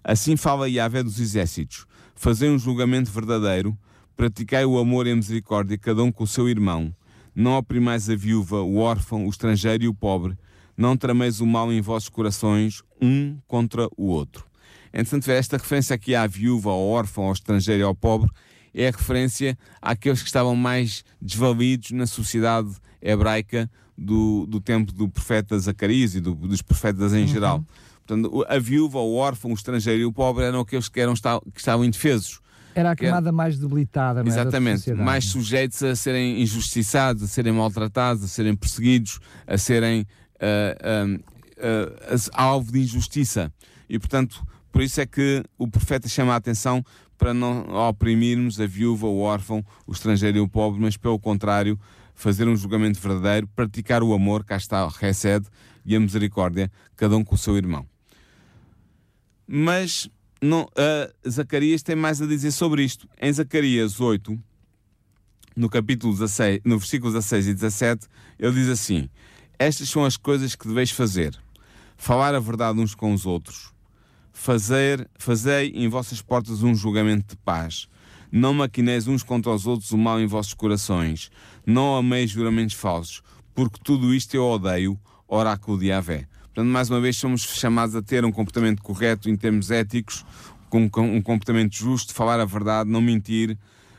Speaker 3: Assim fala Yahvé dos exércitos, fazei um julgamento verdadeiro Praticai o amor e a misericórdia, cada um com o seu irmão. Não oprimais a viúva, o órfão, o estrangeiro e o pobre. Não trameis o mal em vossos corações, um contra o outro. Entretanto, esta referência aqui à viúva, ao órfão, ao estrangeiro e ao pobre é a referência àqueles que estavam mais desvalidos na sociedade hebraica do, do tempo do profeta Zacarias e do, dos profetas em uhum. geral. Portanto, a viúva, o órfão, o estrangeiro e o pobre eram aqueles que, eram, que estavam indefesos.
Speaker 2: Era a camada é... mais debilitada, não
Speaker 3: é, Exatamente, mais sujeitos a serem injustiçados, a serem maltratados, a serem perseguidos, a serem uh, uh, uh, alvo de injustiça. E, portanto, por isso é que o profeta chama a atenção para não oprimirmos a viúva, o órfão, o estrangeiro e o pobre, mas pelo contrário, fazer um julgamento verdadeiro, praticar o amor, cá está, recede, e a misericórdia, cada um com o seu irmão. Mas não, uh, Zacarias tem mais a dizer sobre isto. Em Zacarias 8, no capítulo 16, no versículo 16 e 17, ele diz assim: Estas são as coisas que deveis fazer: falar a verdade uns com os outros, fazer, fazei em vossas portas um julgamento de paz. Não maquineis uns contra os outros o mal em vossos corações. Não ameis juramentos falsos, porque tudo isto eu odeio, oráculo de Avé. Portanto, mais uma vez, somos chamados a ter um comportamento correto em termos éticos, com um comportamento justo, falar a verdade, não mentir,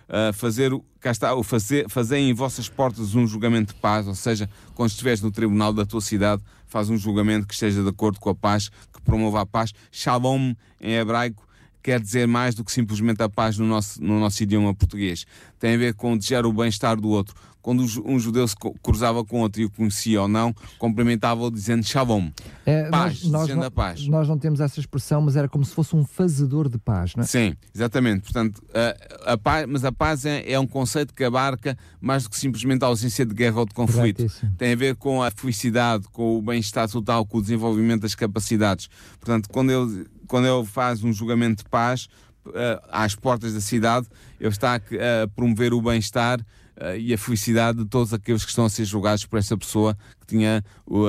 Speaker 3: uh, fazer, cá está, o fazer, fazer em vossas portas um julgamento de paz, ou seja, quando estiveres no tribunal da tua cidade, faz um julgamento que esteja de acordo com a paz, que promova a paz. Shalom, em hebraico, quer dizer mais do que simplesmente a paz no nosso, no nosso idioma português. Tem a ver com desejar o bem-estar do outro quando um judeu se cruzava com outro e o conhecia ou não, cumprimentava-o dizendo shalom. É, paz, nós, nós,
Speaker 2: não,
Speaker 3: a paz.
Speaker 2: Nós não temos essa expressão, mas era como se fosse um fazedor de paz, não é?
Speaker 3: Sim, exatamente. Portanto, a, a paz, mas a paz é, é, um conceito que abarca mais do que simplesmente a ausência de guerra ou de conflito. Tem a ver com a felicidade, com o bem-estar total, com o desenvolvimento das capacidades. Portanto, quando ele, quando ele faz um julgamento de paz, uh, às portas da cidade, ele está a promover o bem-estar uh, e a felicidade de todos aqueles que estão a ser julgados por essa pessoa que tinha, uh,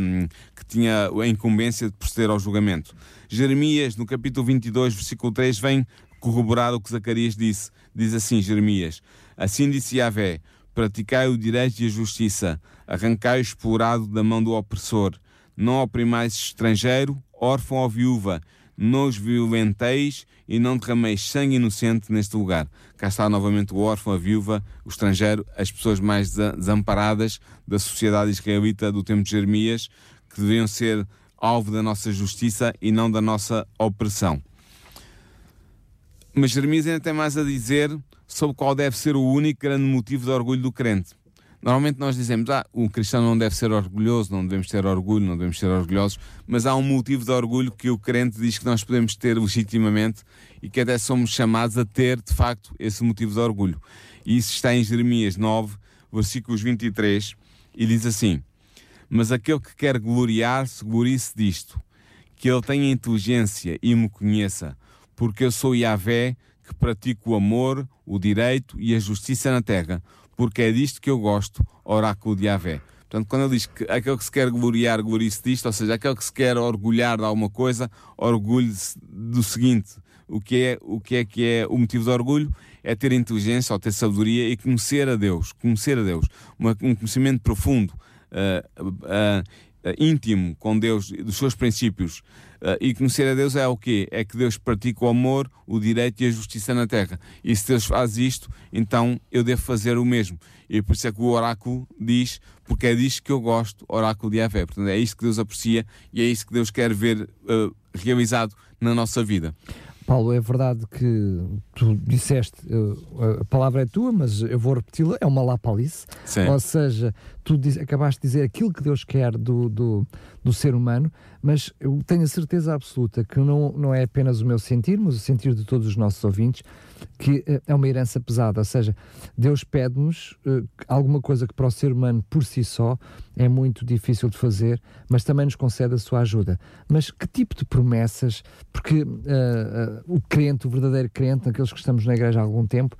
Speaker 3: um, que tinha a incumbência de proceder ao julgamento. Jeremias, no capítulo 22, versículo 3, vem corroborar o que Zacarias disse. Diz assim: Jeremias, assim disse Yahvé: praticai o direito e a justiça, arrancai o explorado da mão do opressor, não oprimais estrangeiro, órfão ou viúva, não os violenteis e não derrameis sangue inocente neste lugar. Cá está novamente o órfão, a viúva, o estrangeiro, as pessoas mais desamparadas da sociedade israelita do tempo de Jeremias, que deviam ser alvo da nossa justiça e não da nossa opressão. Mas Jeremias ainda tem mais a dizer sobre qual deve ser o único grande motivo de orgulho do crente. Normalmente nós dizemos, ah, o cristão não deve ser orgulhoso, não devemos ter orgulho, não devemos ser orgulhosos, mas há um motivo de orgulho que o crente diz que nós podemos ter legitimamente e que até somos chamados a ter, de facto, esse motivo de orgulho. E isso está em Jeremias 9, versículos 23, e diz assim: Mas aquele que quer gloriar-se, glorie-se disto, que ele tenha inteligência e me conheça, porque eu sou Yahvé que pratico o amor, o direito e a justiça na terra porque é disto que eu gosto, oráculo de Yahvé. Portanto, quando ele diz que aquele que se quer gloriar, glorie-se disto, ou seja, aquele que se quer orgulhar de alguma coisa, orgulhe-se do seguinte: o que, é, o que é que é o motivo de orgulho? É ter inteligência ou ter sabedoria e conhecer a Deus, conhecer a Deus, uma, um conhecimento profundo, uh, uh, uh, íntimo com Deus, dos seus princípios. Uh, e conhecer a Deus é o quê? É que Deus pratica o amor, o direito e a justiça na terra. E se Deus faz isto, então eu devo fazer o mesmo. E por isso é que o oráculo diz, porque é disto que eu gosto, oráculo de Avé. Portanto, é isso que Deus aprecia e é isso que Deus quer ver uh, realizado na nossa vida.
Speaker 2: Paulo, é verdade que tu disseste, uh, a palavra é tua, mas eu vou repeti-la, é uma lapalice. Ou seja, tu diz, acabaste de dizer aquilo que Deus quer do, do, do ser humano, mas eu tenho a certeza absoluta que não, não é apenas o meu sentir, mas o sentir de todos os nossos ouvintes, que uh, é uma herança pesada. Ou seja, Deus pede-nos uh, alguma coisa que para o ser humano por si só é muito difícil de fazer, mas também nos concede a sua ajuda. Mas que tipo de promessas? Porque uh, uh, o crente, o verdadeiro crente, aqueles que estamos na igreja há algum tempo,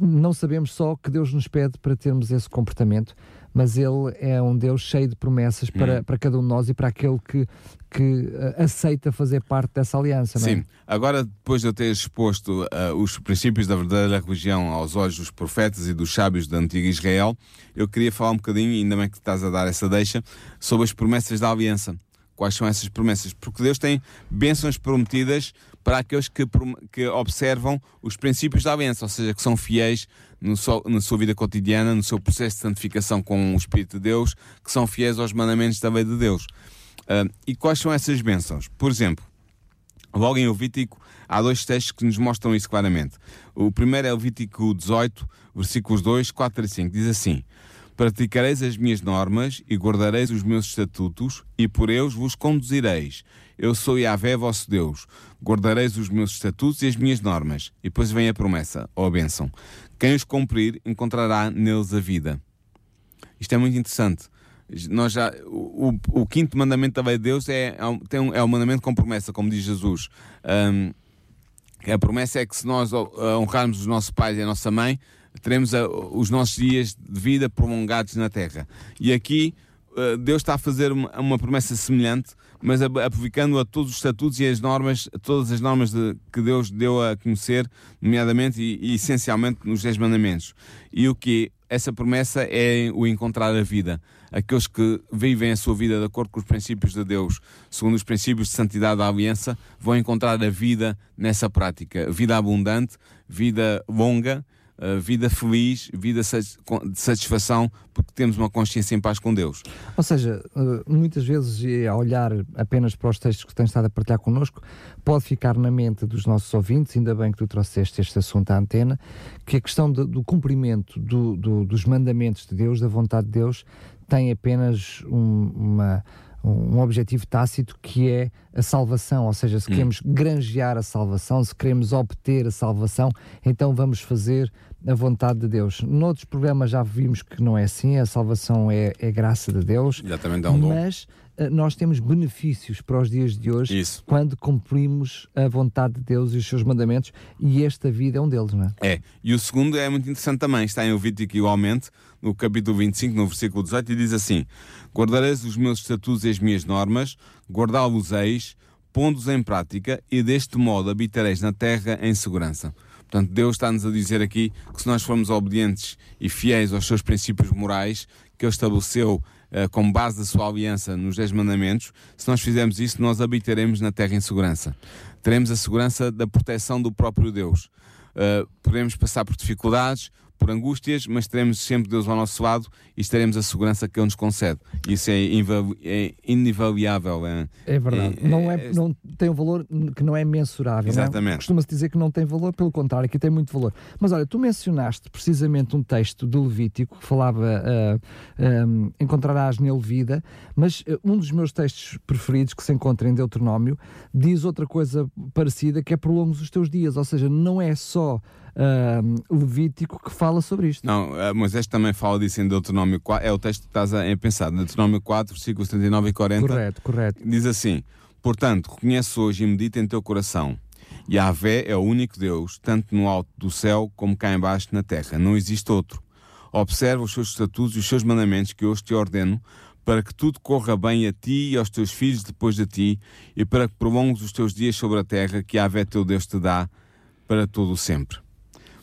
Speaker 2: não sabemos só que Deus nos pede para termos esse comportamento, mas Ele é um Deus cheio de promessas para, hum. para cada um de nós e para aquele que, que uh, aceita fazer parte dessa aliança. Não
Speaker 3: é? Sim, agora depois de eu ter exposto uh, os princípios da verdadeira religião aos olhos dos profetas e dos sábios da antiga Israel, eu queria falar um bocadinho, ainda bem que estás a dar essa deixa, sobre as promessas da aliança. Quais são essas promessas? Porque Deus tem bênçãos prometidas para aqueles que, que observam os princípios da aliança, ou seja, que são fiéis no seu, na sua vida cotidiana, no seu processo de santificação com o Espírito de Deus, que são fiéis aos mandamentos da lei de Deus. Uh, e quais são essas bênçãos? Por exemplo, logo em Levítico, há dois textos que nos mostram isso claramente. O primeiro é Levítico 18, versículos 2, 4 e 5. Diz assim: Praticareis as minhas normas e guardareis os meus estatutos, e por eles vos conduzireis. Eu sou Yahvé, vosso Deus. Guardareis os meus estatutos e as minhas normas. E depois vem a promessa, ou a bênção. Quem os cumprir encontrará neles a vida. Isto é muito interessante. Nós já, o, o, quinto mandamento da lei de Deus é, é, um, é o mandamento com promessa, como diz Jesus. Um, a promessa é que se nós honrarmos os nossos pais e a nossa mãe, teremos a, os nossos dias de vida prolongados na terra. E aqui uh, Deus está a fazer uma, uma promessa semelhante mas aplicando a todos os estatutos e as normas, todas as normas de, que Deus deu a conhecer, nomeadamente e, e essencialmente nos Dez Mandamentos. E o que essa promessa é o encontrar a vida. Aqueles que vivem a sua vida de acordo com os princípios de Deus, segundo os princípios de santidade da aliança, vão encontrar a vida nessa prática. Vida abundante, vida longa uh, vida feliz, vida de satisfação, porque temos uma consciência em paz com Deus.
Speaker 2: Ou seja, uh, muitas vezes, a olhar apenas para os textos que tens estado a partilhar connosco, pode ficar na mente dos nossos ouvintes, ainda bem que tu trouxeste este assunto à antena, que a questão de, do cumprimento do, do, dos mandamentos de Deus, da vontade de Deus, tem apenas um, uma um objetivo tácito que é a salvação, ou seja, se hum. queremos granjear a salvação, se queremos obter a salvação, então vamos fazer a vontade de Deus. Noutros programas já vimos que não é assim, a salvação é, é graça de Deus,
Speaker 3: Exatamente, dá um
Speaker 2: mas uh, nós temos benefícios para os dias de hoje
Speaker 3: Isso.
Speaker 2: quando cumprimos a vontade de Deus e os seus mandamentos, e esta vida é um deles, não é?
Speaker 3: É, e o segundo é muito interessante também, está em Levítico igualmente, no capítulo 25, no versículo 18, e diz assim: Guardareis os meus estatutos e as minhas normas, guardá-los-eis, pondo-os em prática, e deste modo habitareis na terra em segurança. Portanto, Deus está-nos a dizer aqui que se nós formos obedientes e fiéis aos seus princípios morais que Ele estabeleceu como base da sua aliança nos Dez Mandamentos, se nós fizermos isso, nós habitaremos na terra em segurança. Teremos a segurança da proteção do próprio Deus. Uh, podemos passar por dificuldades, por angústias, mas teremos sempre Deus ao nosso lado e estaremos a segurança que Ele nos concede. Isso é, é inivaliável.
Speaker 2: É, é verdade. É, não, é, não tem um valor que não é mensurável. É?
Speaker 3: Exatamente.
Speaker 2: Costuma-se dizer que não tem valor, pelo contrário, que tem muito valor. Mas olha, tu mencionaste precisamente um texto do Levítico que falava uh, ah, um, ah, encontrarás nele vida, mas uh, um dos meus textos preferidos que se encontra em Deuteronômio diz outra coisa parecida que é prolongos os teus dias, ou seja, não é só uh, Levítico que fala sobre isto.
Speaker 3: Não, uh, Moisés também fala disso em Deuteronômio 4, é o texto que estás a, a pensar, Deuteronômio 4, versículos 39 e 40.
Speaker 2: Correto, correto.
Speaker 3: Diz assim: Portanto, reconhece hoje e medita em teu coração. Yahvé é o único Deus, tanto no alto do céu como cá embaixo na terra. Não existe outro. Observa os seus estatutos e os seus mandamentos que hoje te ordeno, para que tudo corra bem a ti e aos teus filhos depois de ti, e para que prolongues os teus dias sobre a terra que Yahvé teu Deus te dá para todo o sempre.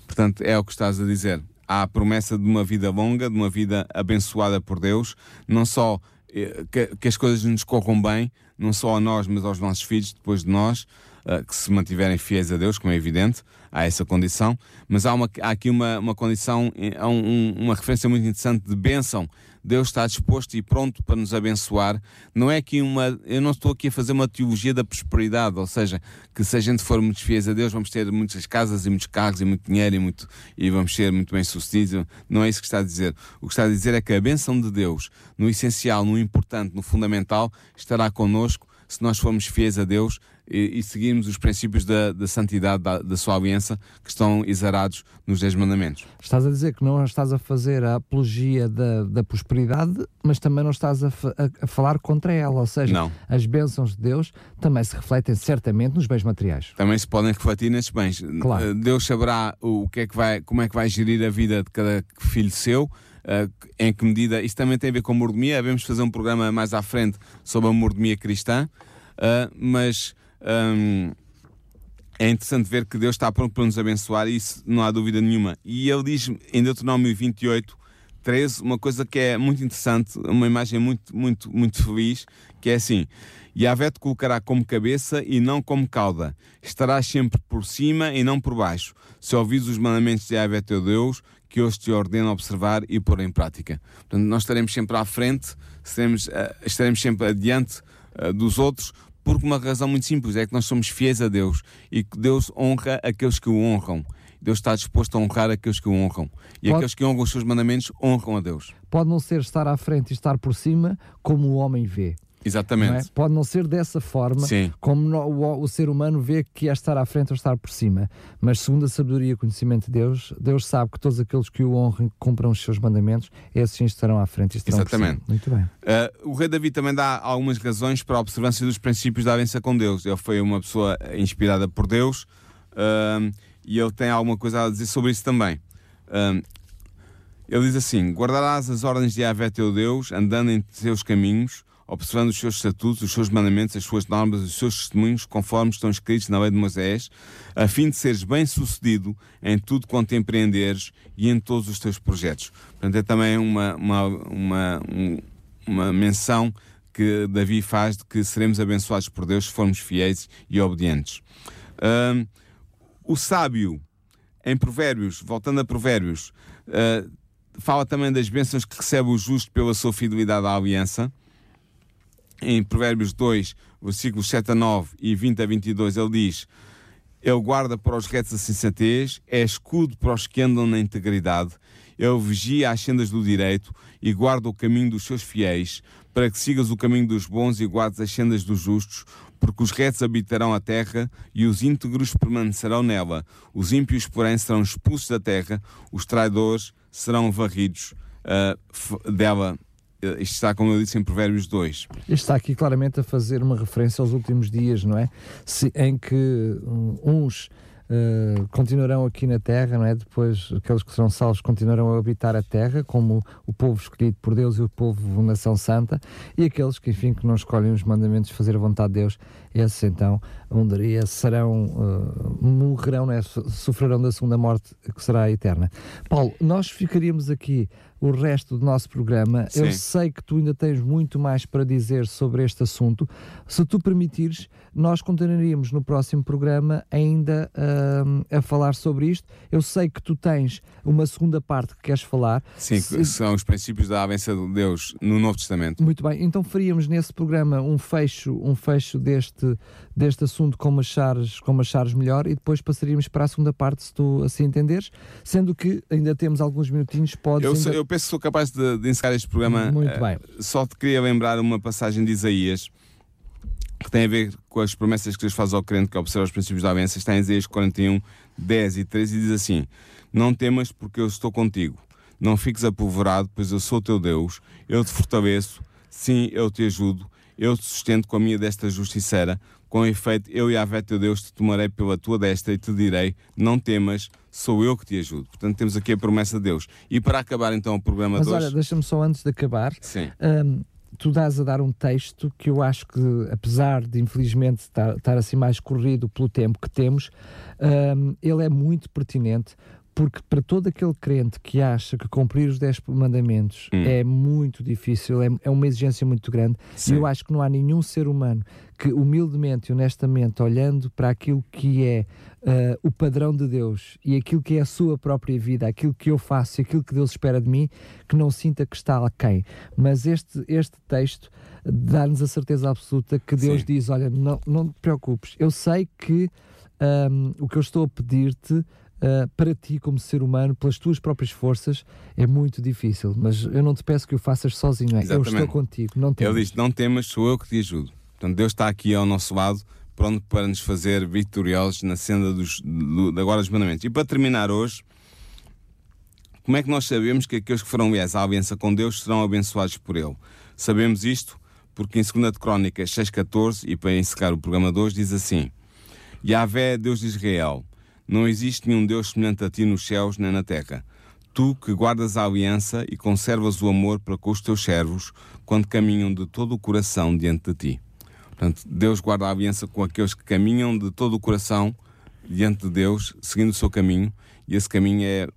Speaker 3: Portanto, é o que estás a dizer. Há a promessa de uma vida longa, de uma vida abençoada por Deus, não só eh, que, que as coisas nos corram bem, não só a nós, mas aos nossos filhos depois de nós, uh, que se mantiverem fiéis a Deus, como é evidente, há essa condição, mas há, uma, há aqui uma, uma condição, um, uma referência muito interessante de bênção Deus está disposto e pronto para nos abençoar. Não é que uma. Eu não estou aqui a fazer uma teologia da prosperidade, ou seja, que se a gente for muito fiéis a Deus, vamos ter muitas casas e muitos carros e muito dinheiro e, muito, e vamos ser muito bem sucedidos. Não é isso que está a dizer. O que está a dizer é que a bênção de Deus, no essencial, no importante, no fundamental, estará connosco se nós formos fiéis a Deus e, e seguirmos os princípios da, da santidade da, da, sua aliança que estão exarados nos Dez Mandamentos.
Speaker 2: Estás a dizer que não estás a fazer a apologia da, da prosperidade, mas também não estás a, a, a falar contra ela, ou seja,
Speaker 3: não.
Speaker 2: as bênçãos de Deus também se refletem certamente nos bens materiais.
Speaker 3: Também se podem refletir nesses bens.
Speaker 2: Claro.
Speaker 3: Deus saberá o que é que vai, como é que vai gerir a vida de cada filho seu. Uh, em que medida, isso também tem a ver com a mordomia, devemos fazer um programa mais à frente sobre a mordomia cristã, uh, mas um, é interessante ver que Deus está pronto para nos abençoar, isso não há dúvida nenhuma. E ele diz em Deuteronômio 28, 13, uma coisa que é muito interessante, uma imagem muito, muito, muito feliz, que é assim: Yahvé te colocará como cabeça e não como cauda. Estarás sempre por cima e não por baixo. Se ouvires os mandamentos de Yahvé teu Deus, que hoje te ordena observar e pôr em prática. Portanto, nós estaremos sempre à frente, estaremos, uh, estaremos sempre adiante uh, dos outros, por uma razão muito simples: é que nós somos fiéis a Deus e que Deus honra aqueles que o honram. Deus está disposto a honrar aqueles que o honram. E Pode... aqueles que honram os seus mandamentos honram a Deus.
Speaker 2: Pode não ser estar à frente e estar por cima como o homem vê.
Speaker 3: Exatamente. Não
Speaker 2: é? Pode não ser dessa forma
Speaker 3: Sim.
Speaker 2: como o, o, ser humano vê que é estar à frente ou estar por cima. Mas segundo a sabedoria e conhecimento de Deus, Deus sabe que todos aqueles que o honram cumpram os seus mandamentos, esses sim estarão à frente estarão
Speaker 3: Exatamente.
Speaker 2: por cima. Muito bem.
Speaker 3: Uh, o rei David também dá algumas razões para a observância dos princípios da aliança com Deus. Ele foi uma pessoa inspirada por Deus uh, e ele tem alguma coisa a dizer sobre isso também. Uh, ele diz assim: Guardarás as ordens de Yahvé teu Deus, andando em seus caminhos, observando os seus estatutos, os seus mandamentos, as suas normas, os seus testemunhos, conforme estão escritos na lei de Moisés, a fim de seres bem-sucedido em tudo quanto empreenderes e em todos os teus projetos. Portanto, é também uma, uma, uma, uma menção que Davi faz de que seremos abençoados por Deus se formos fiéis e obedientes. Uh, o sábio, em Provérbios, voltando a Provérbios, uh, fala também das bênçãos que recebe o justo pela sua fidelidade à aliança em Provérbios 2, versículos 7 a 9 e 20 a 22, ele diz: Ele guarda para os retos a sensatez, é escudo para os que andam na integridade, ele vigia as sendas do direito e guarda o caminho dos seus fiéis, para que sigas o caminho dos bons e guardes as sendas dos justos, porque os retos habitarão a terra e os íntegros permanecerão nela. Os ímpios, porém, serão expulsos da terra, os traidores serão varridos uh, dela isto está, como eu disse, em Provérbios 2.
Speaker 2: Isto está aqui claramente a fazer uma referência aos últimos dias, não é? Se, em que uns uh, continuarão aqui na terra, não é? Depois aqueles que serão salvos continuarão a habitar a terra, como o povo escolhido por Deus e o povo nação santa, e aqueles que, enfim, que não escolhem os mandamentos fazer a vontade de Deus, esses então, onde serão, uh, morrerão, né? sofrerão da segunda morte, que será eterna. Paulo, nós ficaríamos aqui o resto do nosso programa. Sim. Eu sei que tu ainda tens muito mais para dizer sobre este assunto. Se tu permitires, nós continuaríamos no próximo programa ainda uh, a falar sobre isto. Eu sei que tu tens uma segunda parte que queres falar.
Speaker 3: Sim, Se... são os princípios da avença de Deus no Novo Testamento.
Speaker 2: Muito bem, então faríamos nesse programa um fecho, um fecho deste, deste assunto como achares, como achares melhor e depois passaríamos para a segunda parte, se tu assim entenderes, sendo que ainda temos alguns minutinhos, podes...
Speaker 3: Eu,
Speaker 2: ainda...
Speaker 3: eu penso que sou capaz de, de encerrar este programa.
Speaker 2: Muito bem.
Speaker 3: Uh, só te queria lembrar uma passagem de Isaías que tem a ver com as promessas que Deus faz ao crente que observa os princípios da aliança. Está em Isaías 41, 10 e 13 e diz assim: Não temas, porque eu estou contigo. Não fiques apovorado, pois eu sou o teu Deus. Eu te fortaleço. Sim, eu te ajudo. Eu te sustento com a minha desta justiceira. Com efeito, eu e a Vé teu Deus te tomarei pela tua destra e te direi: Não temas, sou eu que te ajudo. Portanto, temos aqui a promessa de Deus. E para acabar então o programa
Speaker 2: Mas
Speaker 3: de
Speaker 2: hoje... olha, deixa-me só antes de acabar.
Speaker 3: Sim.
Speaker 2: Um, tu dás a dar um texto que eu acho que, apesar de infelizmente estar, estar assim mais corrido pelo tempo que temos, um, ele é muito pertinente porque para todo aquele crente que acha que cumprir os 10 mandamentos hum. é muito difícil, é, é, uma exigência muito grande, Sim. e eu acho que não há nenhum ser humano que humildemente e honestamente, olhando para aquilo que é uh, o padrão de Deus e aquilo que é a sua própria vida, aquilo que eu faço e aquilo que Deus espera de mim, que não sinta que está a quem. Mas este, este texto dá-nos a certeza absoluta que Deus Sim. diz: Olha, não, não te preocupes, eu sei que um, o que eu estou a pedir-te Uh, para ti, como ser humano, pelas tuas próprias forças, é muito difícil. Mas eu não te peço que o faças sozinho, é? eu estou contigo. Não temas.
Speaker 3: Ele diz: Não temas, sou eu que te ajudo. Portanto, Deus está aqui ao nosso lado, pronto para nos fazer vitoriosos na senda dos, do, agora dos mandamentos. E para terminar hoje, como é que nós sabemos que aqueles que foram leais à aliança com Deus serão abençoados por Ele? Sabemos isto porque em 2 de Crónicas 6,14, e para encerrar o programa de hoje, diz assim: Yahvé, Deus de Israel não existe nenhum Deus semelhante a ti nos céus nem na terra. Tu que guardas a aliança e conservas o amor para com os teus servos quando caminham de todo o coração diante de ti. Portanto, Deus guarda a aliança com aqueles que caminham de todo o coração diante de Deus, seguindo o seu caminho, e esse caminho é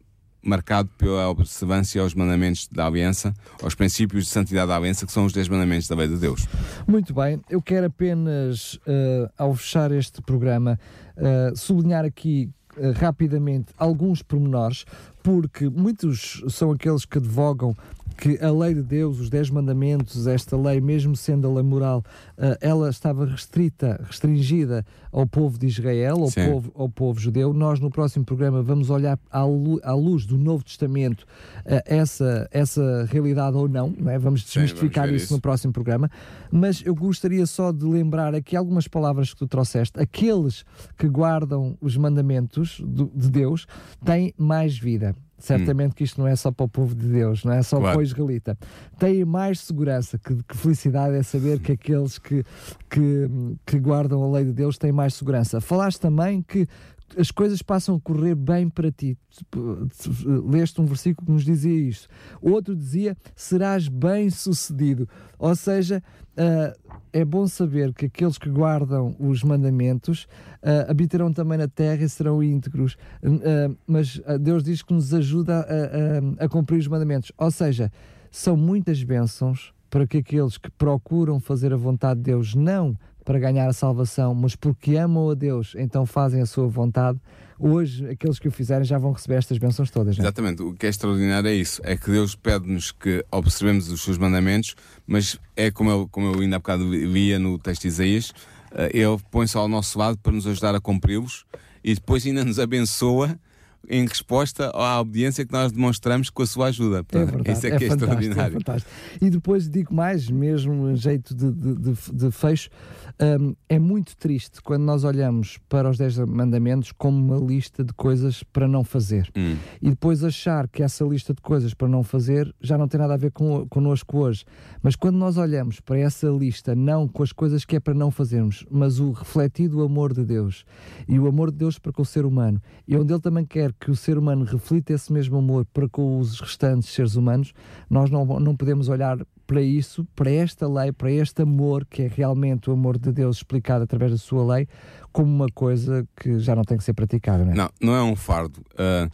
Speaker 3: marcado pela observância aos mandamentos da aliança, aos princípios de santidade da aliança, que são os 10 mandamentos da lei de Deus.
Speaker 2: Muito bem, eu quero apenas, uh, ao fechar este programa, uh, sublinhar aqui rapidamente alguns pormenores, porque muitos são aqueles que advogam que a lei de Deus, os dez mandamentos, esta lei, mesmo sendo a lei moral, uh, ela estava restrita, restringida ao povo de Israel, ao povo, ao povo judeu. Nós, no próximo programa, vamos olhar à, lu à luz do Novo Testamento uh, essa, essa realidade ou não, não é? vamos desmistificar Sim, vamos isso, isso no próximo programa. Mas eu gostaria só de lembrar aqui algumas palavras que tu trouxeste. Aqueles que guardam os mandamentos de Deus têm mais vida. Certamente hum. que isto não é só para o povo de Deus, não é só claro. para o israelita. Tem mais segurança, que, que, felicidade é saber que aqueles que, que, que guardam a lei de Deus têm mais segurança. Falaste também que as coisas passam a correr bem para ti. Leste um versículo que nos dizia isto. Outro dizia: serás bem sucedido. Ou seja, uh, é bom saber que aqueles que guardam os mandamentos uh, habitarão também na terra e serão íntegros. Uh, mas Deus diz que nos ajuda a, a, a cumprir os mandamentos. Ou seja, são muitas bênçãos para que aqueles que procuram fazer a vontade de Deus não para ganhar a salvação, mas porque amam a Deus, então fazem a sua vontade. Hoje, aqueles que o fizerem já vão receber estas bênçãos todas. Não?
Speaker 3: É? Exatamente. O que é extraordinário é isso: é que Deus pede-nos que observemos os seus mandamentos, mas é como eu, como eu ainda há bocado via no texto de Isaías, eh, ele põe-se ao nosso lado para nos ajudar a cumpri-los e depois ainda nos abençoa em resposta à obediência que nós demonstramos com a sua ajuda.
Speaker 2: É verdade,
Speaker 3: Isso é, que é,
Speaker 2: fantástico,
Speaker 3: extraordinário.
Speaker 2: É fantástico. E depois digo mais, mesmo em jeito de, de, de, de fecho, um, é muito triste quando nós olhamos para os 10 mandamentos como uma lista de coisas para não fazer.
Speaker 3: Hum.
Speaker 2: E depois achar que essa lista de coisas para não fazer já não tem nada a ver com, connosco hoje. Mas quando nós olhamos para essa lista, não com as coisas que é para não fazermos, mas o refletido amor de Deus e o amor de Deus para com o ser humano, e onde Ele também quer que o ser humano reflita esse mesmo amor para com os restantes seres humanos, nós não, não podemos olhar para isso, para esta lei, para este amor, que é realmente o amor de Deus explicado através da sua lei, como uma coisa que já não tem que ser praticada. Não, é?
Speaker 3: não, não é um fardo. Uh,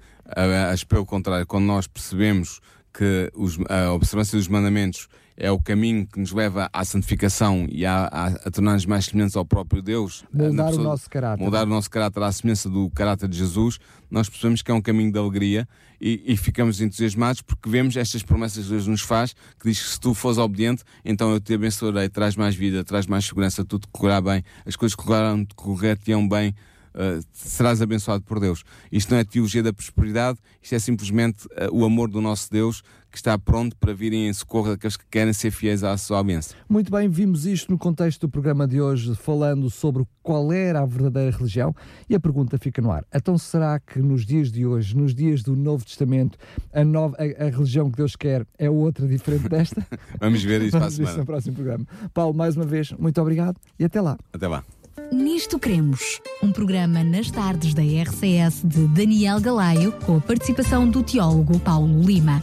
Speaker 3: acho pelo contrário, quando nós percebemos que os, a observância dos mandamentos é o caminho que nos leva à santificação e a, a, a tornar-nos mais semelhantes ao próprio Deus.
Speaker 2: Mudar o nosso caráter.
Speaker 3: Mudar o nosso caráter à semelhança do caráter de Jesus, nós percebemos que é um caminho de alegria e, e, ficamos entusiasmados porque vemos estas promessas que Deus nos faz, que diz que se tu fores obediente, então eu te abençoarei, traz mais vida, traz mais segurança, tudo correrá bem, as coisas correrão, correr-te-ão bem, uh, serás abençoado por Deus. Isto não é teologia da prosperidade, isto é simplesmente uh, o amor do nosso Deus que está pronto para virem em socorro daqueles que querem ser fiéis à sua bênção.
Speaker 2: Muito bem, vimos isto no contexto do programa de hoje, falando sobre qual era a verdadeira religião, e a pergunta fica no ar. Então será que nos dias de hoje, nos dias do Novo Testamento, a, nova, a, a religião que Deus quer é outra diferente desta? (laughs)
Speaker 3: Vamos ver isso
Speaker 2: Vamos
Speaker 3: para a semana.
Speaker 2: no próximo programa. Paulo, mais uma vez, muito obrigado e até lá.
Speaker 3: Até lá.
Speaker 1: Nisto Cremos, um programa nas tardes da RCS de Daniel Galaio, com a participação do teólogo Paulo Lima.